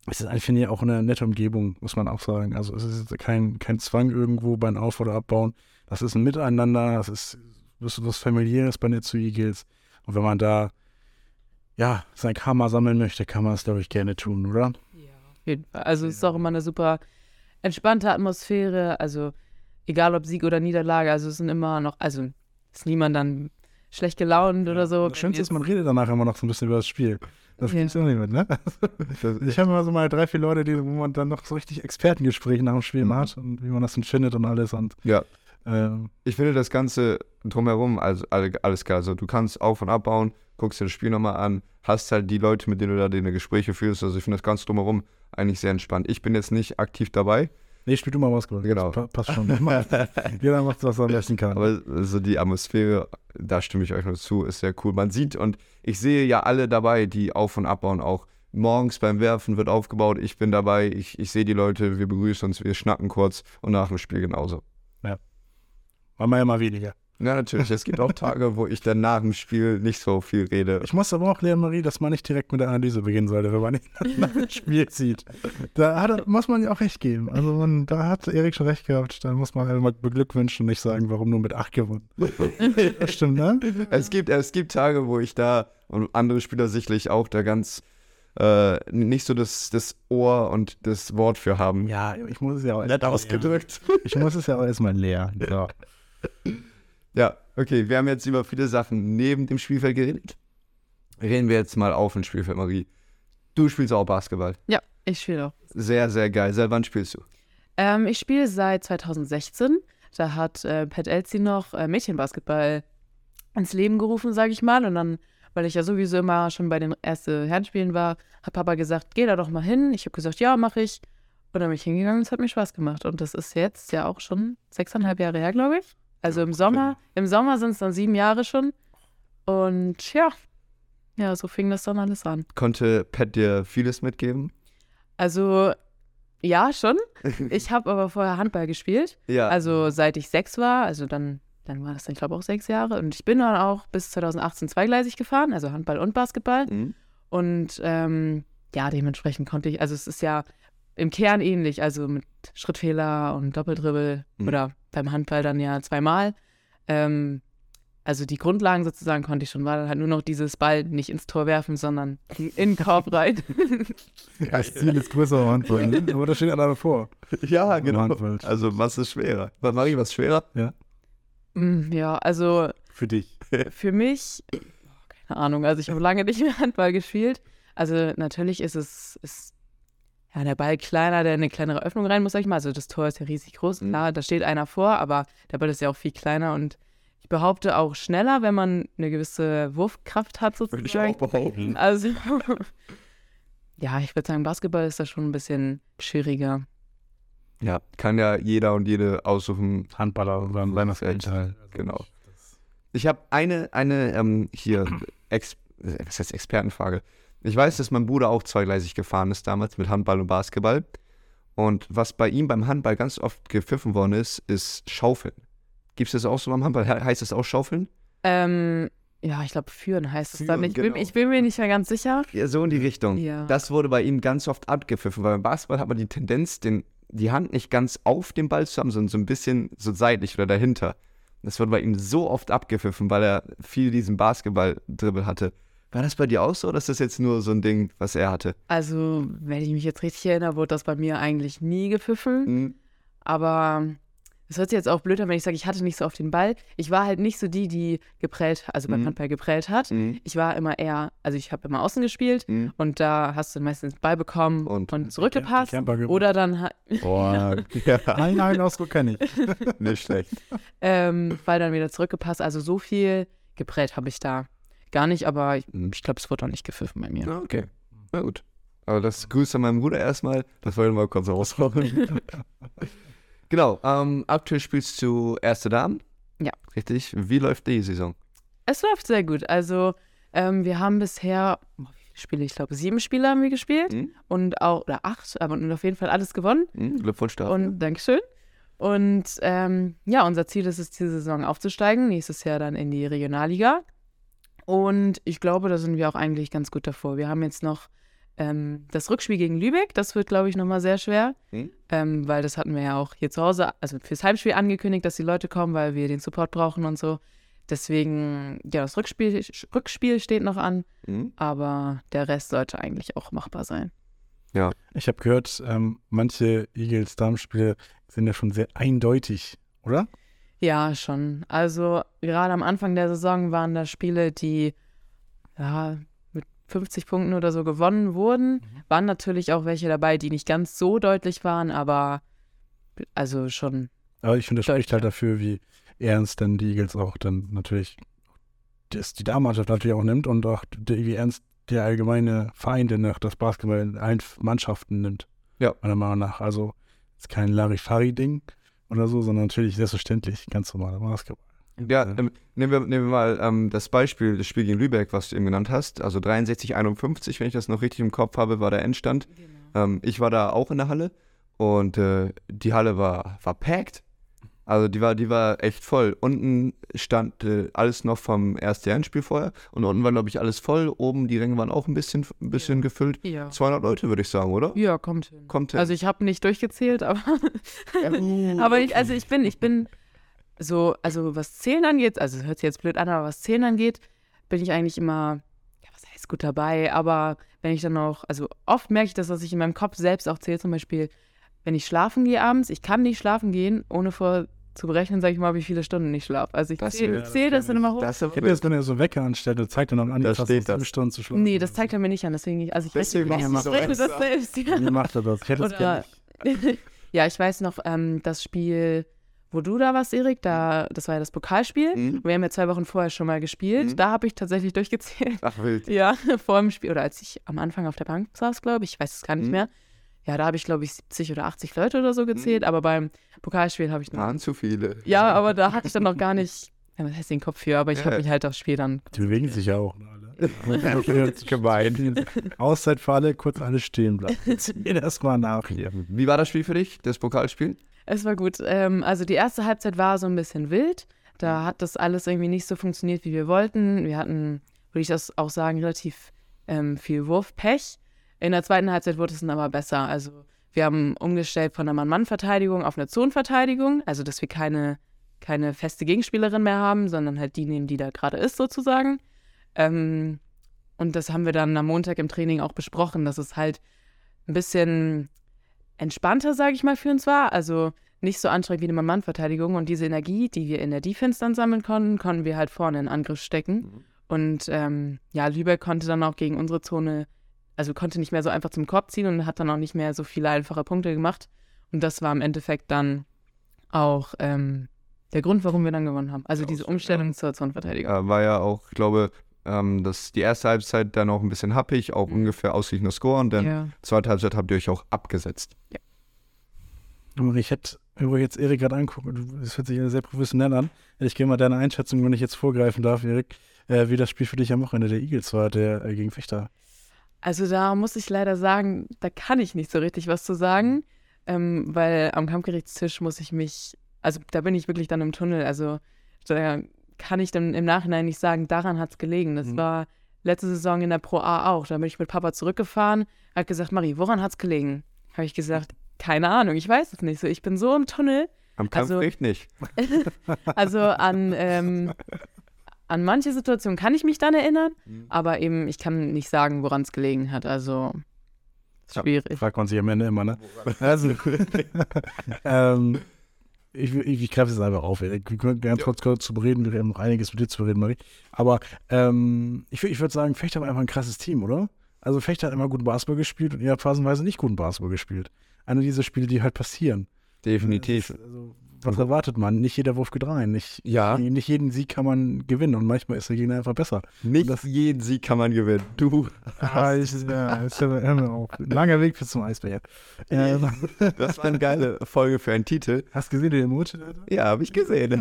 [SPEAKER 4] es ist finde ich, auch eine nette Umgebung, muss man auch sagen. Also es ist kein, kein Zwang irgendwo beim Auf- oder Abbauen. Das ist ein Miteinander, das ist was, was familiäres bei Netzu Eagles. Und wenn man da ja, sein Karma sammeln möchte, kann man es, glaube ich, gerne tun, oder?
[SPEAKER 5] Auf jeden Fall. Also es ist auch immer eine super entspannte Atmosphäre. Also egal ob Sieg oder Niederlage, also es sind immer noch, also ist niemand dann schlecht gelaunt oder so.
[SPEAKER 4] Das Schönste ist, man redet danach immer noch so ein bisschen über das Spiel. Das
[SPEAKER 5] Ja.
[SPEAKER 4] kriegst du auch nicht mit, ne? *laughs* Ich habe immer so mal drei, vier Leute, die, wo man dann noch so richtig Expertengespräche nach dem Spiel
[SPEAKER 3] Mhm.
[SPEAKER 4] hat und wie man das dann findet und alles. Und
[SPEAKER 3] Ja.
[SPEAKER 4] ähm,
[SPEAKER 3] Ich finde das Ganze drumherum, also alle- alles klar. Also du kannst auf- und abbauen, guckst dir das Spiel nochmal an, hast halt die Leute, mit denen du da deine Gespräche führst. Also ich finde das Ganze drumherum eigentlich sehr entspannt. Ich bin jetzt nicht aktiv dabei,
[SPEAKER 4] nee, spiel du mal Basketball.
[SPEAKER 3] Genau.
[SPEAKER 4] Das pa passt schon. *laughs* Jeder macht, was er am besten kann.
[SPEAKER 3] aber so die Atmosphäre, da stimme ich euch nur zu, ist sehr cool. Man sieht und ich sehe ja alle dabei, die auf- und abbauen auch. Morgens beim Werfen wird aufgebaut, ich bin dabei, ich, ich sehe die Leute, wir begrüßen uns, wir schnacken kurz und nach dem Spiel genauso.
[SPEAKER 4] War mal ja mal weniger.
[SPEAKER 3] Ja, natürlich. Es gibt auch Tage, wo ich dann nach dem Spiel nicht so viel rede.
[SPEAKER 4] Ich muss aber auch lernen, Marie, dass man nicht direkt mit der Analyse beginnen sollte, wenn man nicht *laughs* nach dem Spiel sieht. Da hat, muss man ja auch recht geben. Also man, da hat Erik schon recht gehabt. Da muss man halt mal beglückwünschen und nicht sagen, warum nur mit 8 gewonnen. *laughs* Das stimmt, ne?
[SPEAKER 3] Es gibt, es gibt Tage, wo ich da und andere Spieler sicherlich auch da ganz äh, nicht so das, das Ohr und das Wort für haben.
[SPEAKER 4] Ja, ich muss es ja auch
[SPEAKER 3] Nett ausgedrückt.
[SPEAKER 4] Ich muss es ja auch erstmal lernen. So. *laughs*
[SPEAKER 3] Ja, okay, wir haben jetzt über viele Sachen neben dem Spielfeld geredet. Reden wir jetzt mal auf dem Spielfeld, Marie. Du spielst auch Basketball.
[SPEAKER 5] Ja, ich spiele auch.
[SPEAKER 3] Sehr, sehr geil. Seit wann spielst du?
[SPEAKER 5] Ähm, ich spiele seit 2016. Da hat äh, Pat Elsie noch äh, Mädchenbasketball ins Leben gerufen, sage ich mal. Und dann, weil ich ja sowieso immer schon bei den ersten Herrenspielen war, hat Papa gesagt, geh da doch mal hin. Ich habe gesagt, ja, mache ich. Und dann bin ich hingegangen und es hat mir Spaß gemacht. Und das ist jetzt ja auch schon sechseinhalb Jahre her, glaube ich. Also im Sommer, im Sommer sind es dann sieben Jahre schon. Und ja, ja, so fing das dann alles an.
[SPEAKER 3] Konnte Pat dir vieles mitgeben?
[SPEAKER 5] Also ja, schon. Ich habe aber vorher Handball gespielt.
[SPEAKER 3] ja.
[SPEAKER 5] Also seit ich sechs war, also dann, dann war das, dann, ich glaube, auch sechs Jahre. Und ich bin dann auch bis 2018 zweigleisig gefahren, also Handball und Basketball.
[SPEAKER 3] Mhm.
[SPEAKER 5] Und ähm, ja, dementsprechend konnte ich, also es ist ja im Kern ähnlich, also mit Schrittfehler und Doppeldribbel
[SPEAKER 3] Mhm.
[SPEAKER 5] oder beim Handball dann ja zweimal. Ähm, also die Grundlagen sozusagen konnte ich schon, war dann halt nur noch dieses Ball nicht ins Tor werfen, sondern in den Korb rein. *laughs*
[SPEAKER 4] Das Ziel ist größer Handball, ne? aber da steht einer davor.
[SPEAKER 3] Ja,
[SPEAKER 4] genau.
[SPEAKER 3] Also was ist schwerer? Was mache ich was schwerer?
[SPEAKER 5] Mm, ja, also
[SPEAKER 4] Für dich. *laughs*
[SPEAKER 5] für mich, keine Ahnung, also ich habe lange nicht mehr Handball gespielt. Also natürlich ist es, ist ja der Ball kleiner, der in eine kleinere Öffnung rein muss, sag ich mal. Also das Tor ist ja riesig groß,
[SPEAKER 3] Mhm.
[SPEAKER 5] klar, da steht einer vor, aber der Ball ist ja auch viel kleiner und ich behaupte auch schneller, wenn man eine gewisse Wurfkraft hat sozusagen.
[SPEAKER 3] behaupten. *laughs*
[SPEAKER 5] Also *laughs* ja, ich würde sagen, Basketball ist da schon ein bisschen schwieriger.
[SPEAKER 3] Ja, kann ja jeder und jede aussuchen.
[SPEAKER 4] Handballer seiner
[SPEAKER 3] Feld.
[SPEAKER 4] Teil.
[SPEAKER 3] Genau. Ich habe eine, eine ähm, hier, *clears throat* Ex äh, was heißt Expertenfrage. Ich weiß, dass mein Bruder auch zweigleisig gefahren ist damals mit Handball und Basketball. Und was bei ihm beim Handball ganz oft gepfiffen worden ist, ist Schaufeln. Gibt es das auch so beim Handball? He- Heißt das auch Schaufeln?
[SPEAKER 5] Ähm, ja, ich glaube, führen heißt es dann. Ich, bin,
[SPEAKER 3] genau.
[SPEAKER 5] ich bin mir nicht mehr ganz sicher.
[SPEAKER 3] Ja, so in die Richtung.
[SPEAKER 5] Ja.
[SPEAKER 3] Das wurde bei ihm ganz oft abgepfiffen, weil beim Basketball hat man die Tendenz, den, die Hand nicht ganz auf dem Ball zu haben, sondern so ein bisschen so seitlich oder dahinter. Das wurde bei ihm so oft abgepfiffen, weil er viel diesen Basketball-Dribbel hatte. War das bei dir auch so oder ist das jetzt nur so ein Ding, was er hatte?
[SPEAKER 5] Also, wenn ich mich jetzt richtig erinnere, wurde das bei mir eigentlich nie gepfiffen.
[SPEAKER 3] Hm,
[SPEAKER 5] Aber es hört sich jetzt auch blöd an, wenn ich sage, ich hatte nicht so oft den Ball. Ich war halt nicht so die, die geprellt, also beim
[SPEAKER 3] Mhm.
[SPEAKER 5] Handball geprellt hat.
[SPEAKER 3] hm,
[SPEAKER 5] Ich war immer eher, also ich habe immer außen gespielt
[SPEAKER 3] hm.
[SPEAKER 5] und da hast du meistens den Ball bekommen
[SPEAKER 3] Und-
[SPEAKER 5] und, zurückgepasst. Oder dann
[SPEAKER 4] Boah, *laughs*
[SPEAKER 3] Ja,
[SPEAKER 4] nein, nein, Ausdruck kenne ich.
[SPEAKER 3] nicht schlecht.
[SPEAKER 5] ähm, Ball dann wieder zurückgepasst. Also so viel geprellt habe ich da gar nicht, aber ich,
[SPEAKER 3] Mhm.
[SPEAKER 5] ich glaube, es wurde auch nicht gepfiffen bei mir.
[SPEAKER 3] Ja, okay. Na gut. Aber das Grüße an meinen Bruder erstmal. Das wollen wir mal kurz raushauen. *laughs* genau. Ähm, aktuell spielst du Erste Damen.
[SPEAKER 5] Ja.
[SPEAKER 3] Richtig. Wie läuft die Saison?
[SPEAKER 5] Es läuft sehr gut. Also ähm, wir haben bisher, wie viele Spiele? Ich glaube, sieben Spiele haben wir gespielt
[SPEAKER 3] Hm?
[SPEAKER 5] und auch, oder acht, aber und auf jeden Fall alles gewonnen.
[SPEAKER 3] Hm? Glückwunsch dafür.
[SPEAKER 5] Und Dankeschön. Und ähm, ja, unser Ziel ist es, diese Saison aufzusteigen. Nächstes Jahr dann in die Regionalliga. Und ich glaube, da sind wir auch eigentlich ganz gut davor. Wir haben jetzt noch ähm, das Rückspiel gegen Lübeck. Das wird, glaube ich, nochmal sehr schwer.
[SPEAKER 3] Hm?
[SPEAKER 5] Ähm, weil das hatten wir ja auch hier zu Hause, also fürs Heimspiel angekündigt, dass die Leute kommen, weil wir den Support brauchen und so. Deswegen, ja, das Rückspiel, Rückspiel steht noch an,
[SPEAKER 3] Hm?
[SPEAKER 5] aber der Rest sollte eigentlich auch machbar sein.
[SPEAKER 4] Ich habe gehört, ähm, manche Eagles Darmspiele sind ja schon sehr eindeutig, oder?
[SPEAKER 5] Ja, schon. Also gerade am Anfang der Saison waren da Spiele, die ja mit 50 Punkten oder so gewonnen wurden. Waren natürlich auch welche dabei, die nicht ganz so deutlich waren, aber also schon.
[SPEAKER 4] Aber ich finde, das spricht halt dafür, wie ernst dann die Eagles auch dann natürlich das, die Damenmannschaft natürlich auch nimmt und auch die, wie ernst der allgemeine Verein denn auch das Basketball in allen Mannschaften nimmt.
[SPEAKER 3] Ja.
[SPEAKER 4] Meiner Meinung nach. Also ist kein Larifari-Ding oder so, sondern natürlich selbstverständlich ganz normaler Basketball.
[SPEAKER 3] Ja, ähm, nehmen, wir, nehmen wir mal ähm, das Beispiel, das Spiel gegen Lübeck, was du eben genannt hast. Also 63, 51, wenn ich das noch richtig im Kopf habe, war der Endstand. Ähm, ich war da auch in der Halle und äh, die Halle war, war packed. Also die war, die war echt voll. Unten stand äh, alles noch vom ersten Endspiel vorher und unten war, glaube ich, alles voll. Oben die Ränge waren auch ein bisschen, ein bisschen
[SPEAKER 5] Ja.
[SPEAKER 3] gefüllt.
[SPEAKER 5] Ja.
[SPEAKER 3] 200 Leute, würde ich sagen, oder?
[SPEAKER 5] Ja, kommt hin.
[SPEAKER 3] Kommt hin.
[SPEAKER 5] Also ich habe nicht durchgezählt, aber *laughs* aber ich, also ich bin, ich bin so, also was Zählen angeht, also es hört sich jetzt blöd an, aber was Zählen angeht, bin ich eigentlich immer, ja, was heißt gut dabei, aber wenn ich dann auch, also oft merke ich das, dass ich in meinem Kopf selbst auch zähle, zum Beispiel, wenn ich schlafen gehe abends, ich kann nicht schlafen gehen, ohne vor zu berechnen, sage ich mal, wie viele Stunden ich schlafe. Also ich
[SPEAKER 3] Das-
[SPEAKER 5] zähle
[SPEAKER 4] ja, das
[SPEAKER 5] zähl das dann immer hoch.
[SPEAKER 3] das
[SPEAKER 4] Ich hätte das, wenn er so Wecker anstellt, dann zeigt er noch an,
[SPEAKER 3] Da
[SPEAKER 4] jetzt hast du
[SPEAKER 3] das.
[SPEAKER 4] fünf Stunden zu schlafen.
[SPEAKER 5] Nee, das zeigt er mir nicht an, deswegen nicht. Also ich
[SPEAKER 3] Deswegen
[SPEAKER 5] nicht,
[SPEAKER 3] du
[SPEAKER 5] ich
[SPEAKER 3] so
[SPEAKER 5] rechne das selbst. Ja.
[SPEAKER 4] Wie macht er das? Ich hätte das
[SPEAKER 5] Oder-
[SPEAKER 4] gerne. *laughs*
[SPEAKER 5] ja, ich weiß noch, ähm, das Spiel, wo du da warst, Erik, da, das war ja das Pokalspiel.
[SPEAKER 3] Mhm.
[SPEAKER 5] Wir haben ja zwei Wochen vorher schon mal gespielt.
[SPEAKER 3] Mhm.
[SPEAKER 5] Da habe ich tatsächlich durchgezählt.
[SPEAKER 3] Ach, wild.
[SPEAKER 5] Ja, *laughs* vor dem Spiel oder als ich am Anfang auf der Bank saß, glaube ich, ich weiß es gar nicht
[SPEAKER 3] Mhm.
[SPEAKER 5] mehr. Ja, da habe ich, glaube ich, 70 oder 80 Leute oder so gezählt,
[SPEAKER 3] Mhm.
[SPEAKER 5] aber beim Pokalspiel habe ich noch.
[SPEAKER 3] Waren zu viele.
[SPEAKER 5] Ja, aber da hatte ich dann noch gar nicht, ja, was heißt den Kopf für, aber ich
[SPEAKER 3] Ja.
[SPEAKER 5] habe mich halt aufs Spiel dann.
[SPEAKER 4] Die bewegen sich ja auch. *laughs*
[SPEAKER 3] Gemein.
[SPEAKER 4] Auszeit für alle, kurz alle stehen bleiben. *laughs* Mir das mal nach hier.
[SPEAKER 3] Wie war das Spiel für dich, das Pokalspiel?
[SPEAKER 5] Es war gut. Ähm, also die erste Halbzeit war so ein bisschen wild. Da hat das alles irgendwie nicht so funktioniert, wie wir wollten. Wir hatten, würde ich das auch sagen, relativ ähm, viel Wurfpech. In der zweiten Halbzeit wurde es dann aber besser. Also wir haben umgestellt von einer Mann-Mann-Verteidigung auf eine Zonenverteidigung, also dass wir keine, keine feste Gegenspielerin mehr haben, sondern halt die nehmen, die da gerade ist, sozusagen. Ähm, und das haben wir dann am Montag im Training auch besprochen, dass es halt ein bisschen entspannter, sage ich mal, für uns war. Also nicht so anstrengend wie eine Mann-Mann-Verteidigung. Und diese Energie, die wir in der Defense dann sammeln konnten, konnten wir halt vorne in Angriff stecken.
[SPEAKER 3] Mhm.
[SPEAKER 5] Und ähm, ja, Lübeck konnte dann auch gegen unsere Zone, also konnte nicht mehr so einfach zum Korb ziehen und hat dann auch nicht mehr so viele einfache Punkte gemacht. Und das war im Endeffekt dann auch ähm, der Grund, warum wir dann gewonnen haben. Also diese Umstellung zur Zonenverteidigung.
[SPEAKER 3] Äh, war ja auch, ich glaube, ähm, dass die erste Halbzeit dann auch ein bisschen happig, auch ungefähr ausgeglichener Score und dann
[SPEAKER 5] Ja.
[SPEAKER 3] zweite Halbzeit habt ihr euch auch abgesetzt.
[SPEAKER 4] Aber ich hätte, wo ich jetzt Erik gerade angucke, das hört sich ja sehr professionell an. Ich gehe mal deine Einschätzung, wenn ich jetzt vorgreifen darf, Erik, äh, wie das Spiel für dich am Wochenende der Eagles war, der äh, gegen Fechter.
[SPEAKER 5] Also da muss ich leider sagen, da kann ich nicht so richtig was zu sagen, ähm, weil am Kampfgerichtstisch muss ich mich, also da bin ich wirklich dann im Tunnel, also da kann ich dann im Nachhinein nicht sagen, daran hat es gelegen. Das
[SPEAKER 3] Mhm.
[SPEAKER 5] war letzte Saison in der Pro A auch, da bin ich mit Papa zurückgefahren, hat gesagt, Marie, woran hat es gelegen? Habe ich gesagt, keine Ahnung, ich weiß es nicht so, ich bin so im Tunnel,
[SPEAKER 3] Am
[SPEAKER 5] Also-
[SPEAKER 3] Kampfgericht nicht. *laughs*
[SPEAKER 5] also an, ähm, an manche Situationen kann ich mich dann erinnern,
[SPEAKER 3] Mhm.
[SPEAKER 5] aber eben, ich kann nicht sagen, woran es gelegen hat, also ist
[SPEAKER 3] Ja,
[SPEAKER 5] schwierig.
[SPEAKER 4] Fragt man sich am Ende immer, ne? *laughs* Also, *laughs* ähm, ich, ich, ich greife es einfach auf. Wir können ganz kurz, kurz zu bereden, wir haben noch einiges mit dir zu bereden, Marie. Aber ähm, ich, ich würde sagen, Fechter war einfach ein krasses Team, oder? Also Fechter hat immer guten Basketball gespielt und ihr habt phasenweise nicht guten Basketball gespielt. Eine dieser Spiele, die halt passieren.
[SPEAKER 3] Definitiv.
[SPEAKER 4] Also, was erwartet man? Nicht jeder Wurf geht rein. Nicht,
[SPEAKER 3] Ja.
[SPEAKER 4] nicht jeden Sieg kann man gewinnen und manchmal ist der Gegner einfach besser.
[SPEAKER 3] Nicht
[SPEAKER 4] das-
[SPEAKER 3] jeden Sieg kann man gewinnen. Du,
[SPEAKER 4] Ah, ich, ja, ist ja. Langer Weg bis zum Eisbär. Ähm, *laughs*
[SPEAKER 3] das war eine geile Folge für einen Titel.
[SPEAKER 4] hast du gesehen, den Emoji?
[SPEAKER 3] Ja, habe ich gesehen.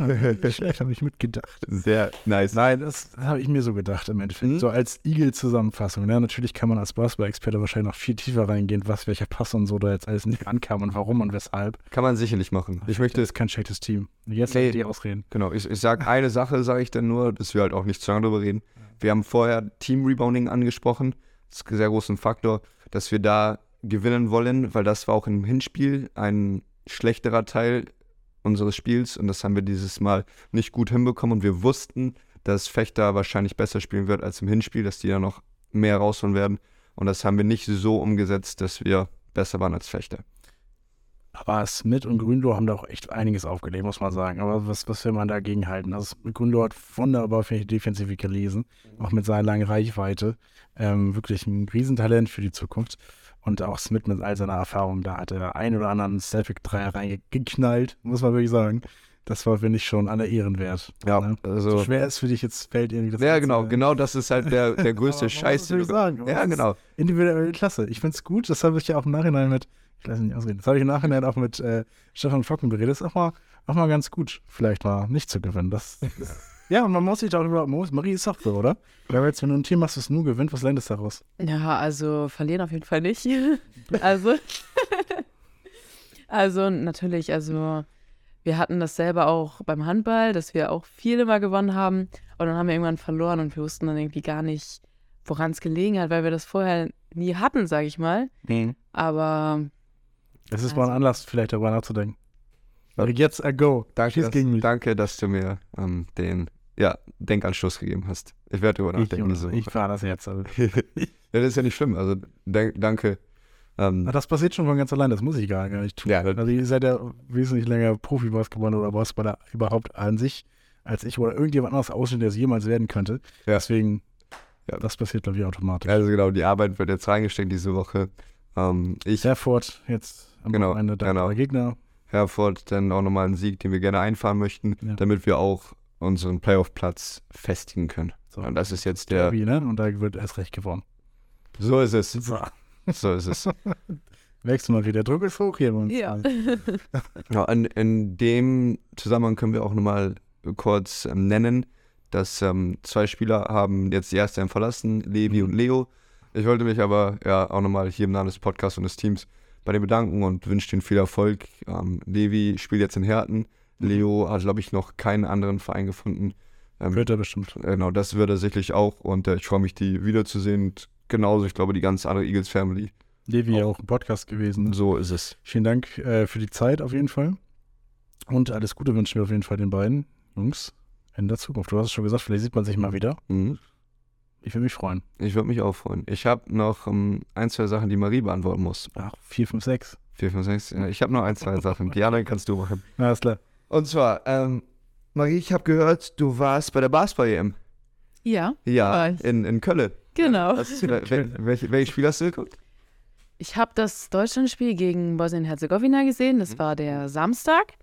[SPEAKER 4] Schlecht, habe ich mitgedacht.
[SPEAKER 3] Sehr nice.
[SPEAKER 4] Nein, das habe ich mir so gedacht im Endeffekt.
[SPEAKER 3] Mhm.
[SPEAKER 4] So als Igel-Zusammenfassung. Ja, natürlich kann man als Basketball-Experte wahrscheinlich noch viel tiefer reingehen, was welcher Pass und so da jetzt alles nicht ankam und warum und weshalb.
[SPEAKER 3] Kann man sicherlich machen. Ich möchte,
[SPEAKER 4] ist kein schlechtes Team. Jetzt
[SPEAKER 3] Nee.
[SPEAKER 4] die ausreden.
[SPEAKER 3] genau, ich, ich sag eine Sache, sage ich dann nur, dass wir halt auch nicht zu lange drüber reden. Wir haben vorher Team-Rebounding angesprochen. Das ist ein sehr großen Faktor, dass wir da gewinnen wollen, weil das war auch im Hinspiel ein schlechterer Teil unseres Spiels und das haben wir dieses Mal nicht gut hinbekommen und wir wussten, dass Fechter wahrscheinlich besser spielen wird als im Hinspiel, dass die da noch mehr rausholen werden und das haben wir nicht so umgesetzt, dass wir besser waren als Fechter.
[SPEAKER 4] Aber Smith und Grünloh haben da auch echt einiges aufgelegt, muss man sagen. Aber was, was will man dagegen halten? Also Grünloh hat wunderbar, finde ich, defensiv gelesen. Auch mit seiner langen Reichweite. Ähm, wirklich ein Riesentalent für die Zukunft. Und auch Smith mit all seiner Erfahrung, da hat er einen oder anderen Celtic-Dreier reingeknallt, muss man wirklich sagen. Das war, finde ich, schon aller Ehren wert.
[SPEAKER 3] Ja,
[SPEAKER 4] Ne?
[SPEAKER 3] also
[SPEAKER 4] So schwer ist für dich jetzt Feld irgendwie das
[SPEAKER 3] ja, genau, genau das ist halt der, der *laughs* größte Scheiß. den du-
[SPEAKER 4] sagen.
[SPEAKER 3] Ja, genau.
[SPEAKER 4] Individuelle Klasse. Ich finde es gut. Das habe ich ja auch im Nachhinein mit, ich lasse nicht ausreden, das habe ich im Nachhinein auch mit äh, Stefan Flocken beredet. Das ist auch mal, auch mal ganz gut, vielleicht mal nicht zu gewinnen. Das, *laughs* das, ja, und man muss sich darüber, man muss, Marie ist doch so, oder? Weil jetzt, wenn du ein Team hast, das nur gewinnt, was lernt es daraus?
[SPEAKER 5] Ja, also verlieren auf jeden Fall nicht. *laughs* also, *laughs* also natürlich, also wir hatten das selber auch beim Handball, dass wir auch viel immer gewonnen haben und dann haben wir irgendwann verloren und wir wussten dann irgendwie gar nicht, woran es gelegen hat, weil wir das vorher nie hatten, sage ich mal. Aber
[SPEAKER 4] Es ist mal
[SPEAKER 5] Also-
[SPEAKER 4] ein Anlass, vielleicht darüber nachzudenken. Marie, jetzt a go.
[SPEAKER 3] Danke,
[SPEAKER 4] Schieß
[SPEAKER 3] dass,
[SPEAKER 4] gegen mich.
[SPEAKER 3] danke, dass du mir ähm, den ja, Denkanstoß gegeben hast. Ich werde darüber
[SPEAKER 4] Ich,
[SPEAKER 3] nachdenken.
[SPEAKER 4] ich
[SPEAKER 3] Woche.
[SPEAKER 4] war das jetzt. Also. *laughs*
[SPEAKER 3] ja, das ist ja nicht schlimm. Also denk, danke. Ähm,
[SPEAKER 4] das passiert schon von ganz allein, das muss ich gar, nicht tun.
[SPEAKER 3] ja,
[SPEAKER 4] Also ihr seid ja wesentlich länger Profi-Basketballer oder Basketballer überhaupt an sich als ich oder irgendjemand anderes aussehen, der es jemals werden könnte.
[SPEAKER 3] Ja.
[SPEAKER 4] Deswegen,
[SPEAKER 3] Ja.
[SPEAKER 4] das passiert, glaube ich, automatisch.
[SPEAKER 3] also genau, die Arbeit wird jetzt reingesteckt diese Woche. Ähm, ich,
[SPEAKER 4] Herford jetzt am
[SPEAKER 3] Genau,
[SPEAKER 4] Wochenende da
[SPEAKER 3] genau.
[SPEAKER 4] Gegner.
[SPEAKER 3] Herford, dann auch nochmal einen Sieg, den wir gerne einfahren möchten,
[SPEAKER 4] Ja.
[SPEAKER 3] damit wir auch unseren Playoff-Platz festigen können.
[SPEAKER 4] So.
[SPEAKER 3] Und das ist jetzt der.
[SPEAKER 4] Derby, ne? Und da wird erst recht gewonnen.
[SPEAKER 3] So ist es.
[SPEAKER 4] So.
[SPEAKER 3] So ist es. *laughs*
[SPEAKER 4] Wächst du mal wieder. Druck ist hoch hier bei uns.
[SPEAKER 5] ja. *laughs*
[SPEAKER 3] Ja, in, in dem Zusammenhang können wir auch nochmal kurz ähm, nennen, dass ähm, zwei Spieler haben jetzt die erste verlassen, Levi
[SPEAKER 4] Mhm.
[SPEAKER 3] und Leo. Ich wollte mich aber ja auch nochmal hier im Namen des Podcasts und des Teams bei denen bedanken und wünsche ihnen viel Erfolg. Ähm, Levi spielt jetzt in Herten.
[SPEAKER 4] Mhm.
[SPEAKER 3] Leo hat, glaube ich, noch keinen anderen Verein gefunden. Ähm,
[SPEAKER 4] Wird er bestimmt.
[SPEAKER 3] Genau, das wird er sicherlich auch und äh, ich freue mich, die wiederzusehen. Und genauso, ich glaube, die ganze andere Eagles Family.
[SPEAKER 4] Levi ja auch ein Podcast gewesen. Ne?
[SPEAKER 3] So ist es.
[SPEAKER 4] Vielen Dank äh, für die Zeit auf jeden Fall. Und alles Gute wünschen wir auf jeden Fall den beiden Jungs in der Zukunft. Du hast es schon gesagt, vielleicht sieht man sich mal wieder.
[SPEAKER 3] Mhm.
[SPEAKER 4] Ich würde mich freuen.
[SPEAKER 3] Ich würde mich auch freuen. Ich habe noch ähm, ein, zwei Sachen, die Marie beantworten muss.
[SPEAKER 4] Ach, 4, 5, 6.
[SPEAKER 3] Vier, fünf, sechs. Ja, ich habe noch ein, zwei Sachen. *laughs* Die anderen kannst du machen.
[SPEAKER 4] Na, ist klar.
[SPEAKER 3] Und zwar, ähm, Marie, ich habe gehört, du warst bei der Basketball-EM.
[SPEAKER 5] Ja,
[SPEAKER 3] Ja, in, in Köln.
[SPEAKER 5] genau.
[SPEAKER 3] Was, wel, welche, welche Spiel hast du geguckt?
[SPEAKER 5] Ich habe das Deutschlandspiel gegen Bosnien-Herzegowina gesehen. Das war der Samstag.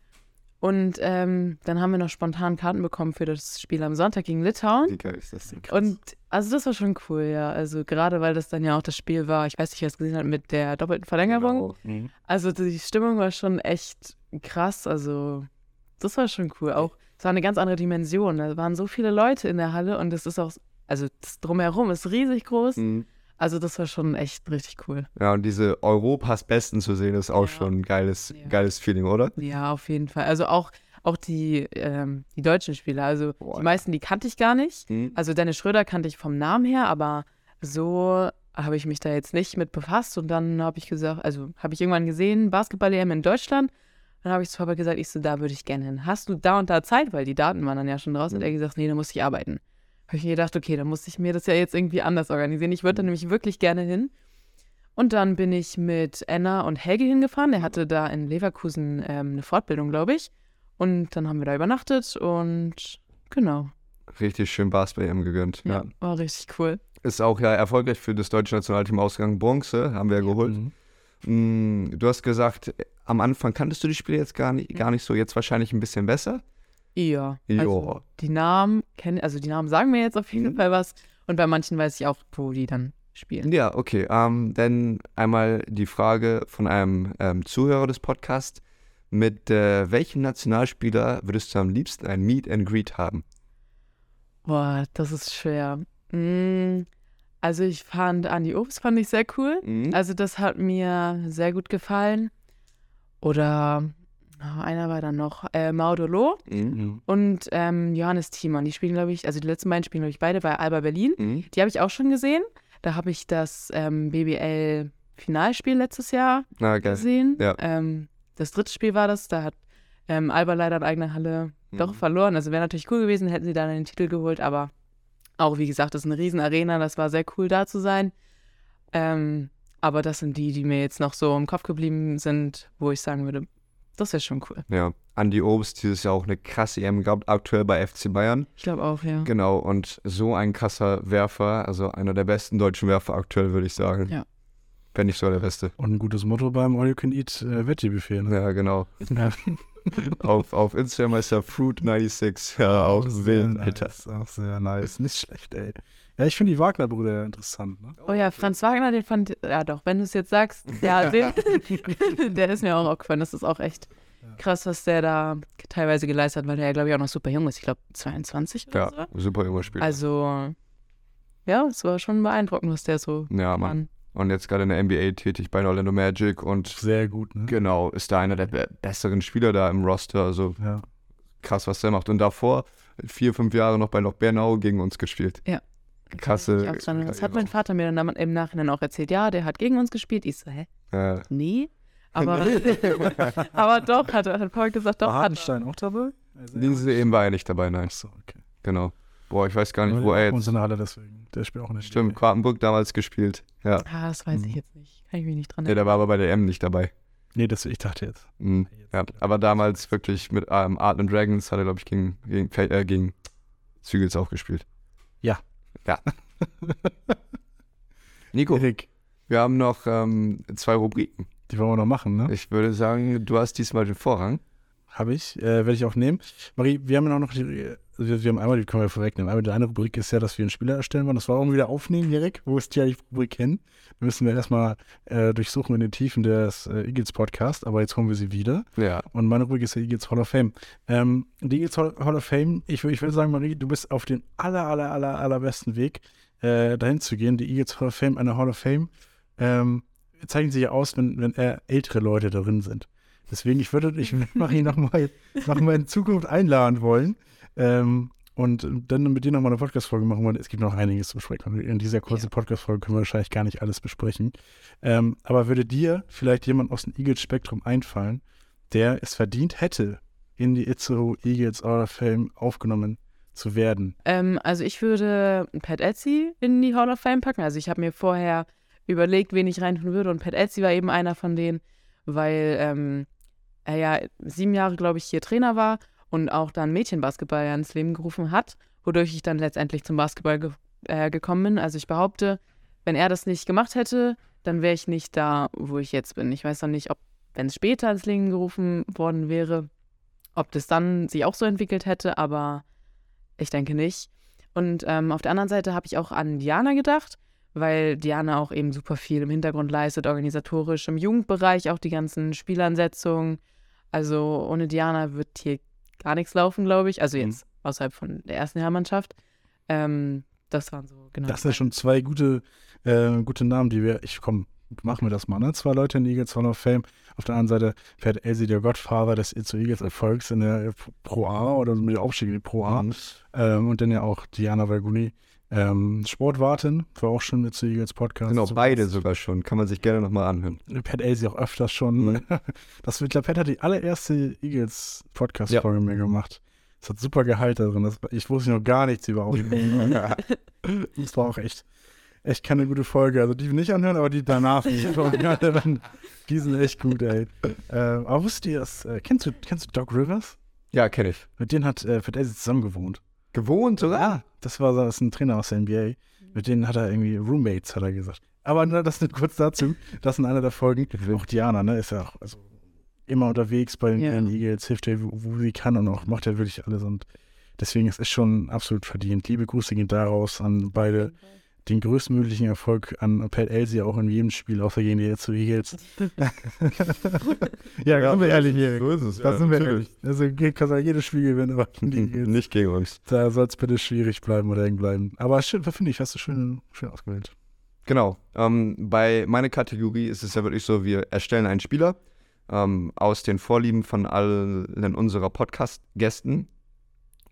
[SPEAKER 5] Und ähm, dann haben wir noch spontan Karten bekommen für das Spiel am Sonntag gegen Litauen.
[SPEAKER 3] Wie geil ist das denn?
[SPEAKER 5] Und also das war schon cool, ja. Also gerade weil das dann ja auch das Spiel war, ich weiß nicht, wer es gesehen hat, mit der doppelten Verlängerung.
[SPEAKER 3] Genau.
[SPEAKER 5] Also die Stimmung war schon echt krass. Also das war schon cool. Auch es war eine ganz andere Dimension. Da waren so viele Leute in der Halle und es ist auch, also das drumherum ist riesig groß.
[SPEAKER 3] Mhm.
[SPEAKER 5] Also das war schon echt richtig cool.
[SPEAKER 3] Ja, und diese Europas Besten zu sehen, ist auch
[SPEAKER 5] Ja.
[SPEAKER 3] schon ein geiles,
[SPEAKER 5] Ja.
[SPEAKER 3] geiles Feeling, oder?
[SPEAKER 5] Ja, auf jeden Fall. Also auch, auch die, ähm, die deutschen Spieler. Also
[SPEAKER 3] Boah.
[SPEAKER 5] die meisten, die kannte ich gar nicht.
[SPEAKER 3] Mhm.
[SPEAKER 5] Also Dennis Schröder kannte ich vom Namen her, aber so habe ich mich da jetzt nicht mit befasst. Und dann habe ich gesagt, also habe ich irgendwann gesehen, Basketball-EM in Deutschland. Dann habe ich zu Papa gesagt, ich so, da würde ich gerne hin. Hast du da und da Zeit? Weil die Daten waren dann ja schon draußen. Hat er gesagt, nee, da muss ich arbeiten. Habe ich mir gedacht, okay, dann muss ich mir das ja jetzt irgendwie anders organisieren. Ich würde da nämlich wirklich gerne hin. Und dann bin ich mit Anna und Helge hingefahren. Er hatte da in Leverkusen ähm, eine Fortbildung, glaube ich. Und dann haben wir da übernachtet und genau.
[SPEAKER 3] Richtig schön Basketball-EM gegönnt.
[SPEAKER 5] Ja,
[SPEAKER 3] Ja.
[SPEAKER 5] war richtig cool.
[SPEAKER 3] Ist auch ja erfolgreich für das deutsche Nationalteam ausgegangen. Bronze haben wir ja geholt.
[SPEAKER 4] Mhm.
[SPEAKER 3] Mm, Du hast gesagt, am Anfang kanntest du die Spiele jetzt gar nicht, gar nicht so, jetzt wahrscheinlich ein bisschen besser.
[SPEAKER 5] Ja.
[SPEAKER 3] Ja.
[SPEAKER 5] Also die Namen kennen, also die Namen sagen mir jetzt auf jeden
[SPEAKER 3] Mhm.
[SPEAKER 5] Fall was. Und bei manchen weiß ich auch, wo die dann spielen.
[SPEAKER 3] Ja, okay. Ähm, dann einmal die Frage von einem ähm, Zuhörer des Podcasts. Mit äh, welchem Nationalspieler würdest du am liebsten ein Meet and Greet haben?
[SPEAKER 5] Boah, das ist schwer. Mm, also ich fand Andi Obst fand ich sehr cool.
[SPEAKER 3] Mhm.
[SPEAKER 5] Also das hat mir sehr gut gefallen. Oder ah, einer war dann noch äh, Maudolo
[SPEAKER 3] Mhm.
[SPEAKER 5] Und ähm, Johannes Thiemann. Die spielen, glaube ich, also die letzten beiden spielen, glaube ich, beide bei Alba Berlin.
[SPEAKER 3] Mhm.
[SPEAKER 5] Die habe ich auch schon gesehen. Da habe ich das ähm, BBL-Finalspiel letztes Jahr
[SPEAKER 3] geil.
[SPEAKER 5] gesehen.
[SPEAKER 3] Ja.
[SPEAKER 5] Ähm, das dritte Spiel war das. Da hat ähm, Alba leider in eigener Halle doch
[SPEAKER 3] Mhm.
[SPEAKER 5] verloren. Also wäre natürlich cool gewesen, hätten sie dann den Titel geholt. Aber auch, wie gesagt, das ist eine riesen Arena. Das war sehr cool, da zu sein. Ähm, aber das sind die, die mir jetzt noch so im Kopf geblieben sind, wo ich sagen würde, das wäre schon cool.
[SPEAKER 3] Ja, Andi Obst dieses Jahr auch eine krasse EM gehabt, aktuell bei FC Bayern.
[SPEAKER 5] Ich glaube auch, ja.
[SPEAKER 3] Genau, und so ein krasser Werfer, also einer der besten deutschen Werfer aktuell, würde ich sagen.
[SPEAKER 5] Ja.
[SPEAKER 3] Wenn nicht so der beste.
[SPEAKER 4] Und ein gutes Motto beim All You Can Eat äh, Veggie-Buffet. Ne?
[SPEAKER 3] Ja, genau.
[SPEAKER 4] Ja. *laughs*
[SPEAKER 3] auf, auf Instagram heißt er Fruit96. Ja, auch
[SPEAKER 4] sehr
[SPEAKER 3] wild, Alter.
[SPEAKER 4] nice. Auch sehr nice. Nicht schlecht, ey. Ja, ich finde die Wagner-Brüder interessant. Ne?
[SPEAKER 5] Oh ja, Franz Wagner, den fand, ja doch, wenn du es jetzt sagst, ja, *laughs* den, *laughs* der ist mir auch aufgefallen. Das ist auch echt krass, was der da teilweise geleistet hat, weil der ja, glaube ich, auch noch super jung ist. Ich glaube, 22 oder
[SPEAKER 3] Ja,
[SPEAKER 5] so.
[SPEAKER 3] super junger Spieler.
[SPEAKER 5] Also, ja, es war schon beeindruckend, was der so
[SPEAKER 3] ja, Mann.
[SPEAKER 5] kann.
[SPEAKER 3] Und jetzt gerade in der NBA tätig bei Orlando Magic und
[SPEAKER 4] Sehr gut, ne?
[SPEAKER 3] genau, ist da einer der be besseren Spieler da im Roster. Also
[SPEAKER 4] Ja.
[SPEAKER 3] krass, was der macht. Und davor vier, fünf Jahre noch bei Loch Bernau gegen uns gespielt.
[SPEAKER 5] Ja.
[SPEAKER 3] Krasse.
[SPEAKER 5] Ich auch. Das hat mein Vater mir dann im Nachhinein auch erzählt. Ja, der hat gegen uns gespielt. Ich so, hä?
[SPEAKER 3] Ja.
[SPEAKER 5] Nee. Aber, *laughs* *laughs* aber doch, hat, hat Paul gesagt, doch,
[SPEAKER 4] War
[SPEAKER 5] hat er.
[SPEAKER 4] Hartenstein auch dabei? Also,
[SPEAKER 3] Diese EM war er nicht dabei, nein.
[SPEAKER 4] Achso, okay.
[SPEAKER 3] Genau. Boah, ich weiß gar nicht,
[SPEAKER 4] Aber
[SPEAKER 3] wo er jetzt.
[SPEAKER 4] in der Halle deswegen. Der spielt auch nicht.
[SPEAKER 3] Stimmt, Quartenburg damals gespielt. Ja.
[SPEAKER 5] Ah, das weiß ich
[SPEAKER 4] Mhm.
[SPEAKER 5] jetzt nicht. Kann ich mich nicht dran
[SPEAKER 3] ja, der war aber bei der EM nicht dabei.
[SPEAKER 4] Nee, das, ich dachte jetzt.
[SPEAKER 3] Mhm. Ja, aber damals wirklich mit ähm, Art and Dragons hat er, glaube ich, gegen, gegen, äh, gegen Zügels auch gespielt.
[SPEAKER 4] Ja.
[SPEAKER 3] Ja. *laughs* Nico,
[SPEAKER 4] Erik,
[SPEAKER 3] wir haben noch ähm, zwei Rubriken.
[SPEAKER 4] die wollen wir noch machen, ne?
[SPEAKER 3] Ich würde sagen, du hast diesmal den Vorrang.
[SPEAKER 4] Habe ich, äh, werde ich auch nehmen. Marie, wir haben ja auch noch die, also wir, haben einmal, die können wir vorwegnehmen. Einmal die eine Rubrik ist ja, dass wir einen Spieler erstellen wollen. Das war auch wieder aufnehmen, Erik. Wo ist die eigentlich Rubrik hin? Wir müssen wir erstmal äh, durchsuchen in den Tiefen des äh, Eagles Podcast, aber jetzt holen wir sie wieder.
[SPEAKER 3] Ja.
[SPEAKER 4] Und meine Rubrik ist der Eagles Hall of Fame. Ähm, die Eagles Hall Hall of Fame, ich, ich würde sagen, Marie, du bist auf den aller, aller, aller, allerbesten Weg, äh, dahin zu gehen. Die Eagles Hall of Fame, eine Hall of Fame, ähm, zeichnen sich ja aus, wenn, wenn ältere Leute darin sind. Deswegen, ich würde, ich mache ihn nochmal noch mal in Zukunft einladen wollen. Ähm, und dann mit dir nochmal eine Podcast-Folge machen, weil es gibt noch einiges zu besprechen. In dieser kurzen
[SPEAKER 5] Ja.
[SPEAKER 4] Podcast-Folge können wir wahrscheinlich gar nicht alles besprechen. Ähm, aber würde dir vielleicht jemand aus dem Eagles-Spektrum einfallen, der es verdient hätte, in die Itzehoe Eagles Hall of Fame aufgenommen zu werden?
[SPEAKER 5] Ähm, also ich würde Pat Etsy in die Hall of Fame packen. Also ich habe mir vorher überlegt, wen ich reintun würde und Pat Etsy war eben einer von denen, weil ähm, er ja sieben Jahre, glaube ich, hier Trainer war und auch dann Mädchenbasketball ja ins Leben gerufen hat, wodurch ich dann letztendlich zum Basketball ge äh, gekommen bin. Also ich behaupte, wenn er das nicht gemacht hätte, dann wäre ich nicht da, wo ich jetzt bin. Ich weiß noch nicht, ob, wenn es später ins Leben gerufen worden wäre, ob das dann sich auch so entwickelt hätte, aber ich denke nicht. Und ähm, auf der anderen Seite habe ich auch an Diana gedacht, weil Diana auch eben super viel im Hintergrund leistet, organisatorisch, im Jugendbereich auch die ganzen Spielansetzungen. Also ohne Diana wird hier gar nichts laufen, glaube ich. Also
[SPEAKER 3] Mhm.
[SPEAKER 5] jetzt außerhalb von der ersten Herrmannschaft. Ähm, das waren so, genau.
[SPEAKER 4] Das sind schon zwei gute, äh, gute Namen, die wir. Ich komm, machen wir das mal, ne? Zwei Leute in Eagles Hall of Fame. Auf der anderen Seite fährt Elsie, der Godfather des Itzo Eagles Erfolgs in der Pro A oder mit der Aufstieg in die Pro A. Ähm, und dann ja auch Diana Valguni. Ähm, Sportwartin, war auch schon mit zu Eagles Podcast.
[SPEAKER 3] Genau, beide sogar schon. Kann man sich gerne nochmal anhören.
[SPEAKER 4] Pat Elsie auch öfters schon.
[SPEAKER 3] Mhm. *laughs*
[SPEAKER 4] Das wird, glaube, Pat hat die allererste Eagles Podcast-Folge mir gemacht. Das hat super Gehalt da drin. Das, ich wusste noch gar nichts über Audi. *laughs* das war auch echt, echt keine gute Folge. Also die nicht anhören, aber die danach. *laughs* die sind echt gut, ey. Äh, aber wusstet ihr das? Äh, kennst, du, kennst du Doc Rivers?
[SPEAKER 3] Ja, kenne ich.
[SPEAKER 4] Mit denen hat äh, Pat Elsie zusammen gewohnt.
[SPEAKER 3] Gewohnt sogar?
[SPEAKER 4] Ja, das war so- das ist ein Trainer aus der NBA. Mit denen hat er irgendwie Roommates, hat er gesagt. Aber ne, das nicht kurz dazu. Das in einer der Folgen. Auch Diana, ne, ist ja auch also immer unterwegs bei den,
[SPEAKER 5] Ja.
[SPEAKER 4] den Eagles, hilft ihr, wo, wo sie kann und auch macht ja wirklich alles. Und deswegen ist es schon absolut verdient. Liebe Grüße gehen daraus an beide. Den größtmöglichen Erfolg an Pat Elsie auch in jedem Spiel, außer gegen die zu Eagles. *laughs* ja, sind wir ehrlich hier.
[SPEAKER 3] So ist es.
[SPEAKER 4] Da sind wir ehrlich. Also geht- kann er jedes Spiel gewinnen, aber gegen die Eagles.
[SPEAKER 3] Nicht gegen uns.
[SPEAKER 4] Da soll es bitte schwierig bleiben oder hängen bleiben. Aber schön, finde ich, hast du schön, schön ausgewählt.
[SPEAKER 3] Genau. Ähm, bei meiner Kategorie ist es ja wirklich so, wir erstellen einen Spieler ähm, aus den Vorlieben von allen unserer Podcast-Gästen.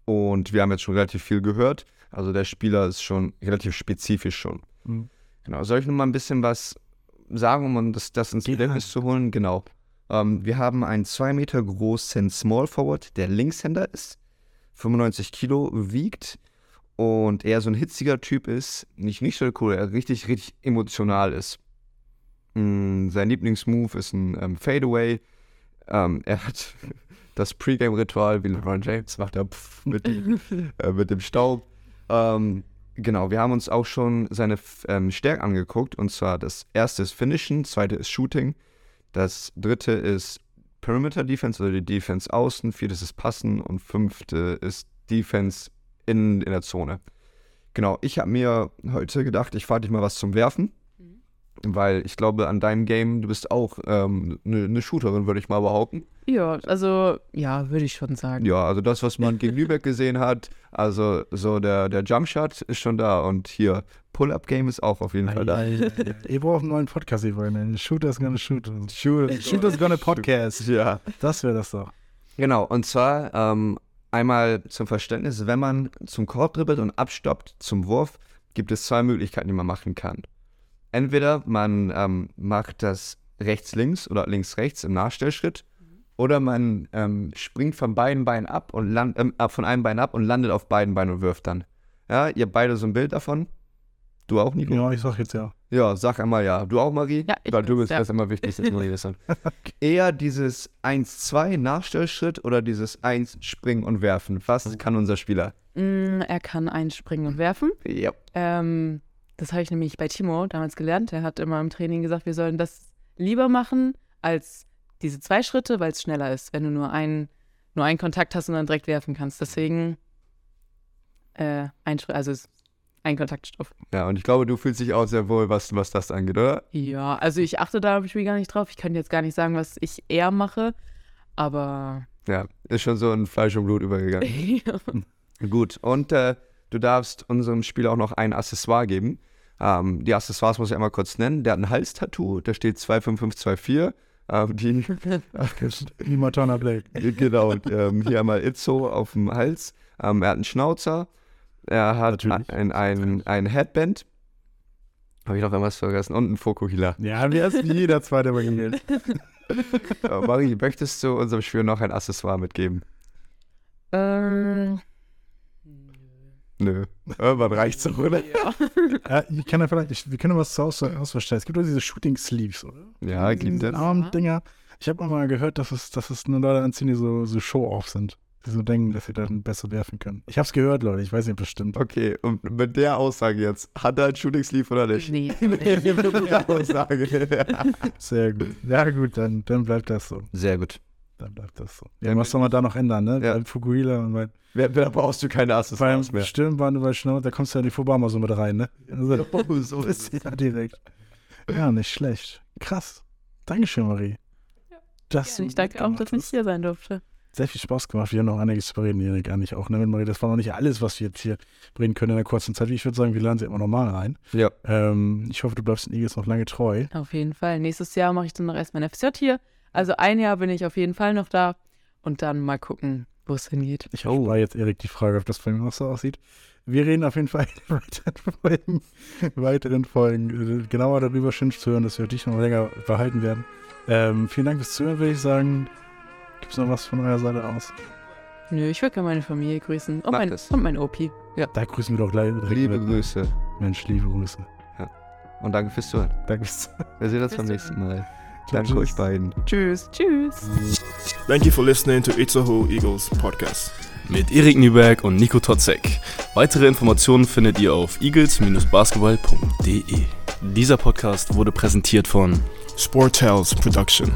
[SPEAKER 3] Und wir haben jetzt schon relativ viel gehört. Also der Spieler ist schon relativ spezifisch schon.
[SPEAKER 4] Mhm.
[SPEAKER 3] Genau. Soll ich noch mal ein bisschen was sagen, um das, das ins. Gedächtnis zu holen? Genau. Ähm, wir haben einen 2 Meter großen Small Forward, der Linkshänder ist, 95 Kilo wiegt und eher so ein hitziger Typ ist, nicht, nicht so cool, er richtig, richtig emotional ist. Mm, sein Lieblingsmove ist ein ähm, Fadeaway. Ähm, er hat *laughs* das Pre-Game-Ritual wie LeBron James, macht er pff, mit, dem- *laughs* äh, mit dem Staub. Ähm, genau, wir haben uns auch schon seine ähm, Stärken angeguckt und zwar das erste ist Finishen, zweite ist Shooting, das dritte ist Perimeter Defense oder die Defense außen, viertes ist Passen und fünfte ist Defense in, in der Zone. Genau, ich habe mir heute gedacht, ich frage dich mal was zum Werfen, weil ich glaube, an deinem Game, du bist auch eine ne ne Shooterin, würde ich mal behaupten.
[SPEAKER 5] Ja, also, ja, würde ich schon sagen.
[SPEAKER 3] Ja, also das, was man gegen Lübeck gesehen hat, also so der, der Jumpshot ist schon da und hier Pull-Up-Game ist auch auf jeden Fall da. *laughs*
[SPEAKER 4] Ihr braucht einen neuen Podcast, ihr wollen. Shooter's gonna shoot. Shooter's gonna podcast.
[SPEAKER 3] Ja.
[SPEAKER 4] Das wäre das doch.
[SPEAKER 3] Genau, und zwar ähm, einmal zum Verständnis, wenn man zum Korb dribbelt und abstoppt zum Wurf, gibt es zwei Möglichkeiten, die man machen kann. Entweder man ähm, macht das rechts-links oder links-rechts im Nachstellschritt, oder man ähm, springt von beiden Beinen ab und land, ähm, ab von einem Bein ab und landet auf beiden Beinen und wirft dann. Ja, ihr habt beide so ein Bild davon. Du auch, Nico?
[SPEAKER 4] Ja, ich sag jetzt ja.
[SPEAKER 3] Ja, sag einmal ja. Du auch, Marie?
[SPEAKER 5] Ja, ich
[SPEAKER 3] Weil du bist
[SPEAKER 5] ja.
[SPEAKER 3] das immer wichtig, dass Marie das sagt. *laughs* Eher dieses 1-2 Nachstellschritt oder dieses 1 Springen und Werfen. Was kann unser Spieler?
[SPEAKER 5] Mm, er kann einspringen und werfen.
[SPEAKER 3] Ja.
[SPEAKER 5] Ähm, das habe ich nämlich bei Timo damals gelernt. Er hat immer im Training gesagt, wir sollen das lieber machen als diese zwei Schritte, weil es schneller ist, wenn du nur einen, nur einen Kontakt hast und dann direkt werfen kannst. Deswegen äh, ein Schritt, also ein Kontaktstoff.
[SPEAKER 3] Ja, und ich glaube, du fühlst dich auch sehr wohl, was, was das angeht, oder?
[SPEAKER 5] Ja, also ich achte da im Spiel gar nicht drauf. Ich kann jetzt gar nicht sagen, was ich eher mache, aber
[SPEAKER 3] Ja, ist schon so in Fleisch und Blut übergegangen. *laughs* Gut, und äh, du darfst unserem Spieler auch noch ein Accessoire geben. Ähm, die Accessoires muss ich einmal kurz nennen. Der hat ein Halstattoo, da steht 25524. Ähm, die, *laughs*
[SPEAKER 4] Wie Matana Blake.
[SPEAKER 3] genau, und, ähm, hier einmal Itzo auf dem Hals. Ähm, er hat einen Schnauzer. Er hat
[SPEAKER 4] Natürlich.
[SPEAKER 3] ein, ein, ein Headband. Habe ich noch irgendwas vergessen? Und einen Fokuhila.
[SPEAKER 4] Ja, haben wir erst wie jeder zweite mal gemeldet. *laughs*
[SPEAKER 3] Äh, Marie, möchtest du unserem Spieler noch ein Accessoire mitgeben?
[SPEAKER 5] Ähm,
[SPEAKER 3] Nö. Irgendwann reicht's doch, oder?
[SPEAKER 5] ja.
[SPEAKER 4] Ja, *laughs* ich kann ja vielleicht, ich, wir können was zu Aus ausverstellen. Es gibt doch diese Shooting Sleeves, oder?
[SPEAKER 3] Ja, gibt
[SPEAKER 4] Diese
[SPEAKER 3] es.
[SPEAKER 4] Armdinger. Ich habe mal gehört, dass es, dass es nur Leute anziehen, die so, so Show-off sind. Die so denken, dass sie dann besser werfen können. Ich hab's gehört, Leute. Ich weiß nicht, ob das stimmt.
[SPEAKER 3] Okay, und mit der Aussage jetzt, hat er ein Shooting Sleeve oder nicht?
[SPEAKER 5] Nee. *laughs*
[SPEAKER 3] mit der Aussage. *laughs*
[SPEAKER 4] Sehr gut. Ja, gut, dann, dann bleibt das so.
[SPEAKER 3] Sehr gut.
[SPEAKER 4] Dann bleibt das so. Ja, was soll man da noch ändern, ne?
[SPEAKER 3] Ja.
[SPEAKER 4] Bei Fukuhila und bei,
[SPEAKER 3] Wer, wer brauchst du keine Accessoires mehr?
[SPEAKER 4] Stirnband und bei Schnauze, da kommst du ja in die Fubama so mit rein, ne? Also,
[SPEAKER 3] Oh, so ist *laughs* es.
[SPEAKER 4] ja, direkt. Ja, nicht schlecht. Krass. Dankeschön, Marie. Das
[SPEAKER 5] Ich danke auch, dass ich hier sein durfte.
[SPEAKER 4] sehr viel Spaß gemacht. Wir haben noch einiges zu reden, Erik, eigentlich auch, ne, mit Marie. Das war noch nicht alles, was wir jetzt hier reden können in der kurzen Zeit. Ich würde sagen, wir lernen sie immer normal rein.
[SPEAKER 3] Ja.
[SPEAKER 4] Ähm, ich hoffe, du bleibst den Eagles noch lange treu.
[SPEAKER 5] Auf jeden Fall. Nächstes Jahr mache ich dann noch erst mein FSJ hier. Also ein Jahr bin ich auf jeden Fall noch da. Und dann mal gucken, wo es hingeht.
[SPEAKER 4] Ich oh. jetzt Erik die Frage, ob das bei mir auch so aussieht. Wir reden auf jeden Fall *laughs* in weiteren Folgen, weiteren Folgen äh, genauer darüber schön zu hören, dass wir dich noch länger behalten werden. Ähm, vielen Dank fürs Zuhören, würde ich sagen. Gibt es noch was von eurer Seite aus?
[SPEAKER 5] Nö, ich würde gerne meine Familie grüßen. Und mein, und mein Opi.
[SPEAKER 4] Da grüßen wir doch gleich.
[SPEAKER 3] Liebe
[SPEAKER 4] mit.
[SPEAKER 3] Grüße
[SPEAKER 4] Mensch, liebe Grüße.
[SPEAKER 3] und danke fürs Zuhören.
[SPEAKER 4] Danke fürs
[SPEAKER 3] Wir sehen uns beim nächsten Mal. Danke
[SPEAKER 4] tschüss.
[SPEAKER 3] euch beiden.
[SPEAKER 5] Tschüss. Tschüss.
[SPEAKER 1] Thank you for listening to Itzaho Eagles podcast.
[SPEAKER 2] Mit Erik Nüberg und Nico Totzek. Weitere Informationen findet ihr auf eagles-basketball.de. Dieser Podcast wurde präsentiert von
[SPEAKER 1] Sport Tales Production.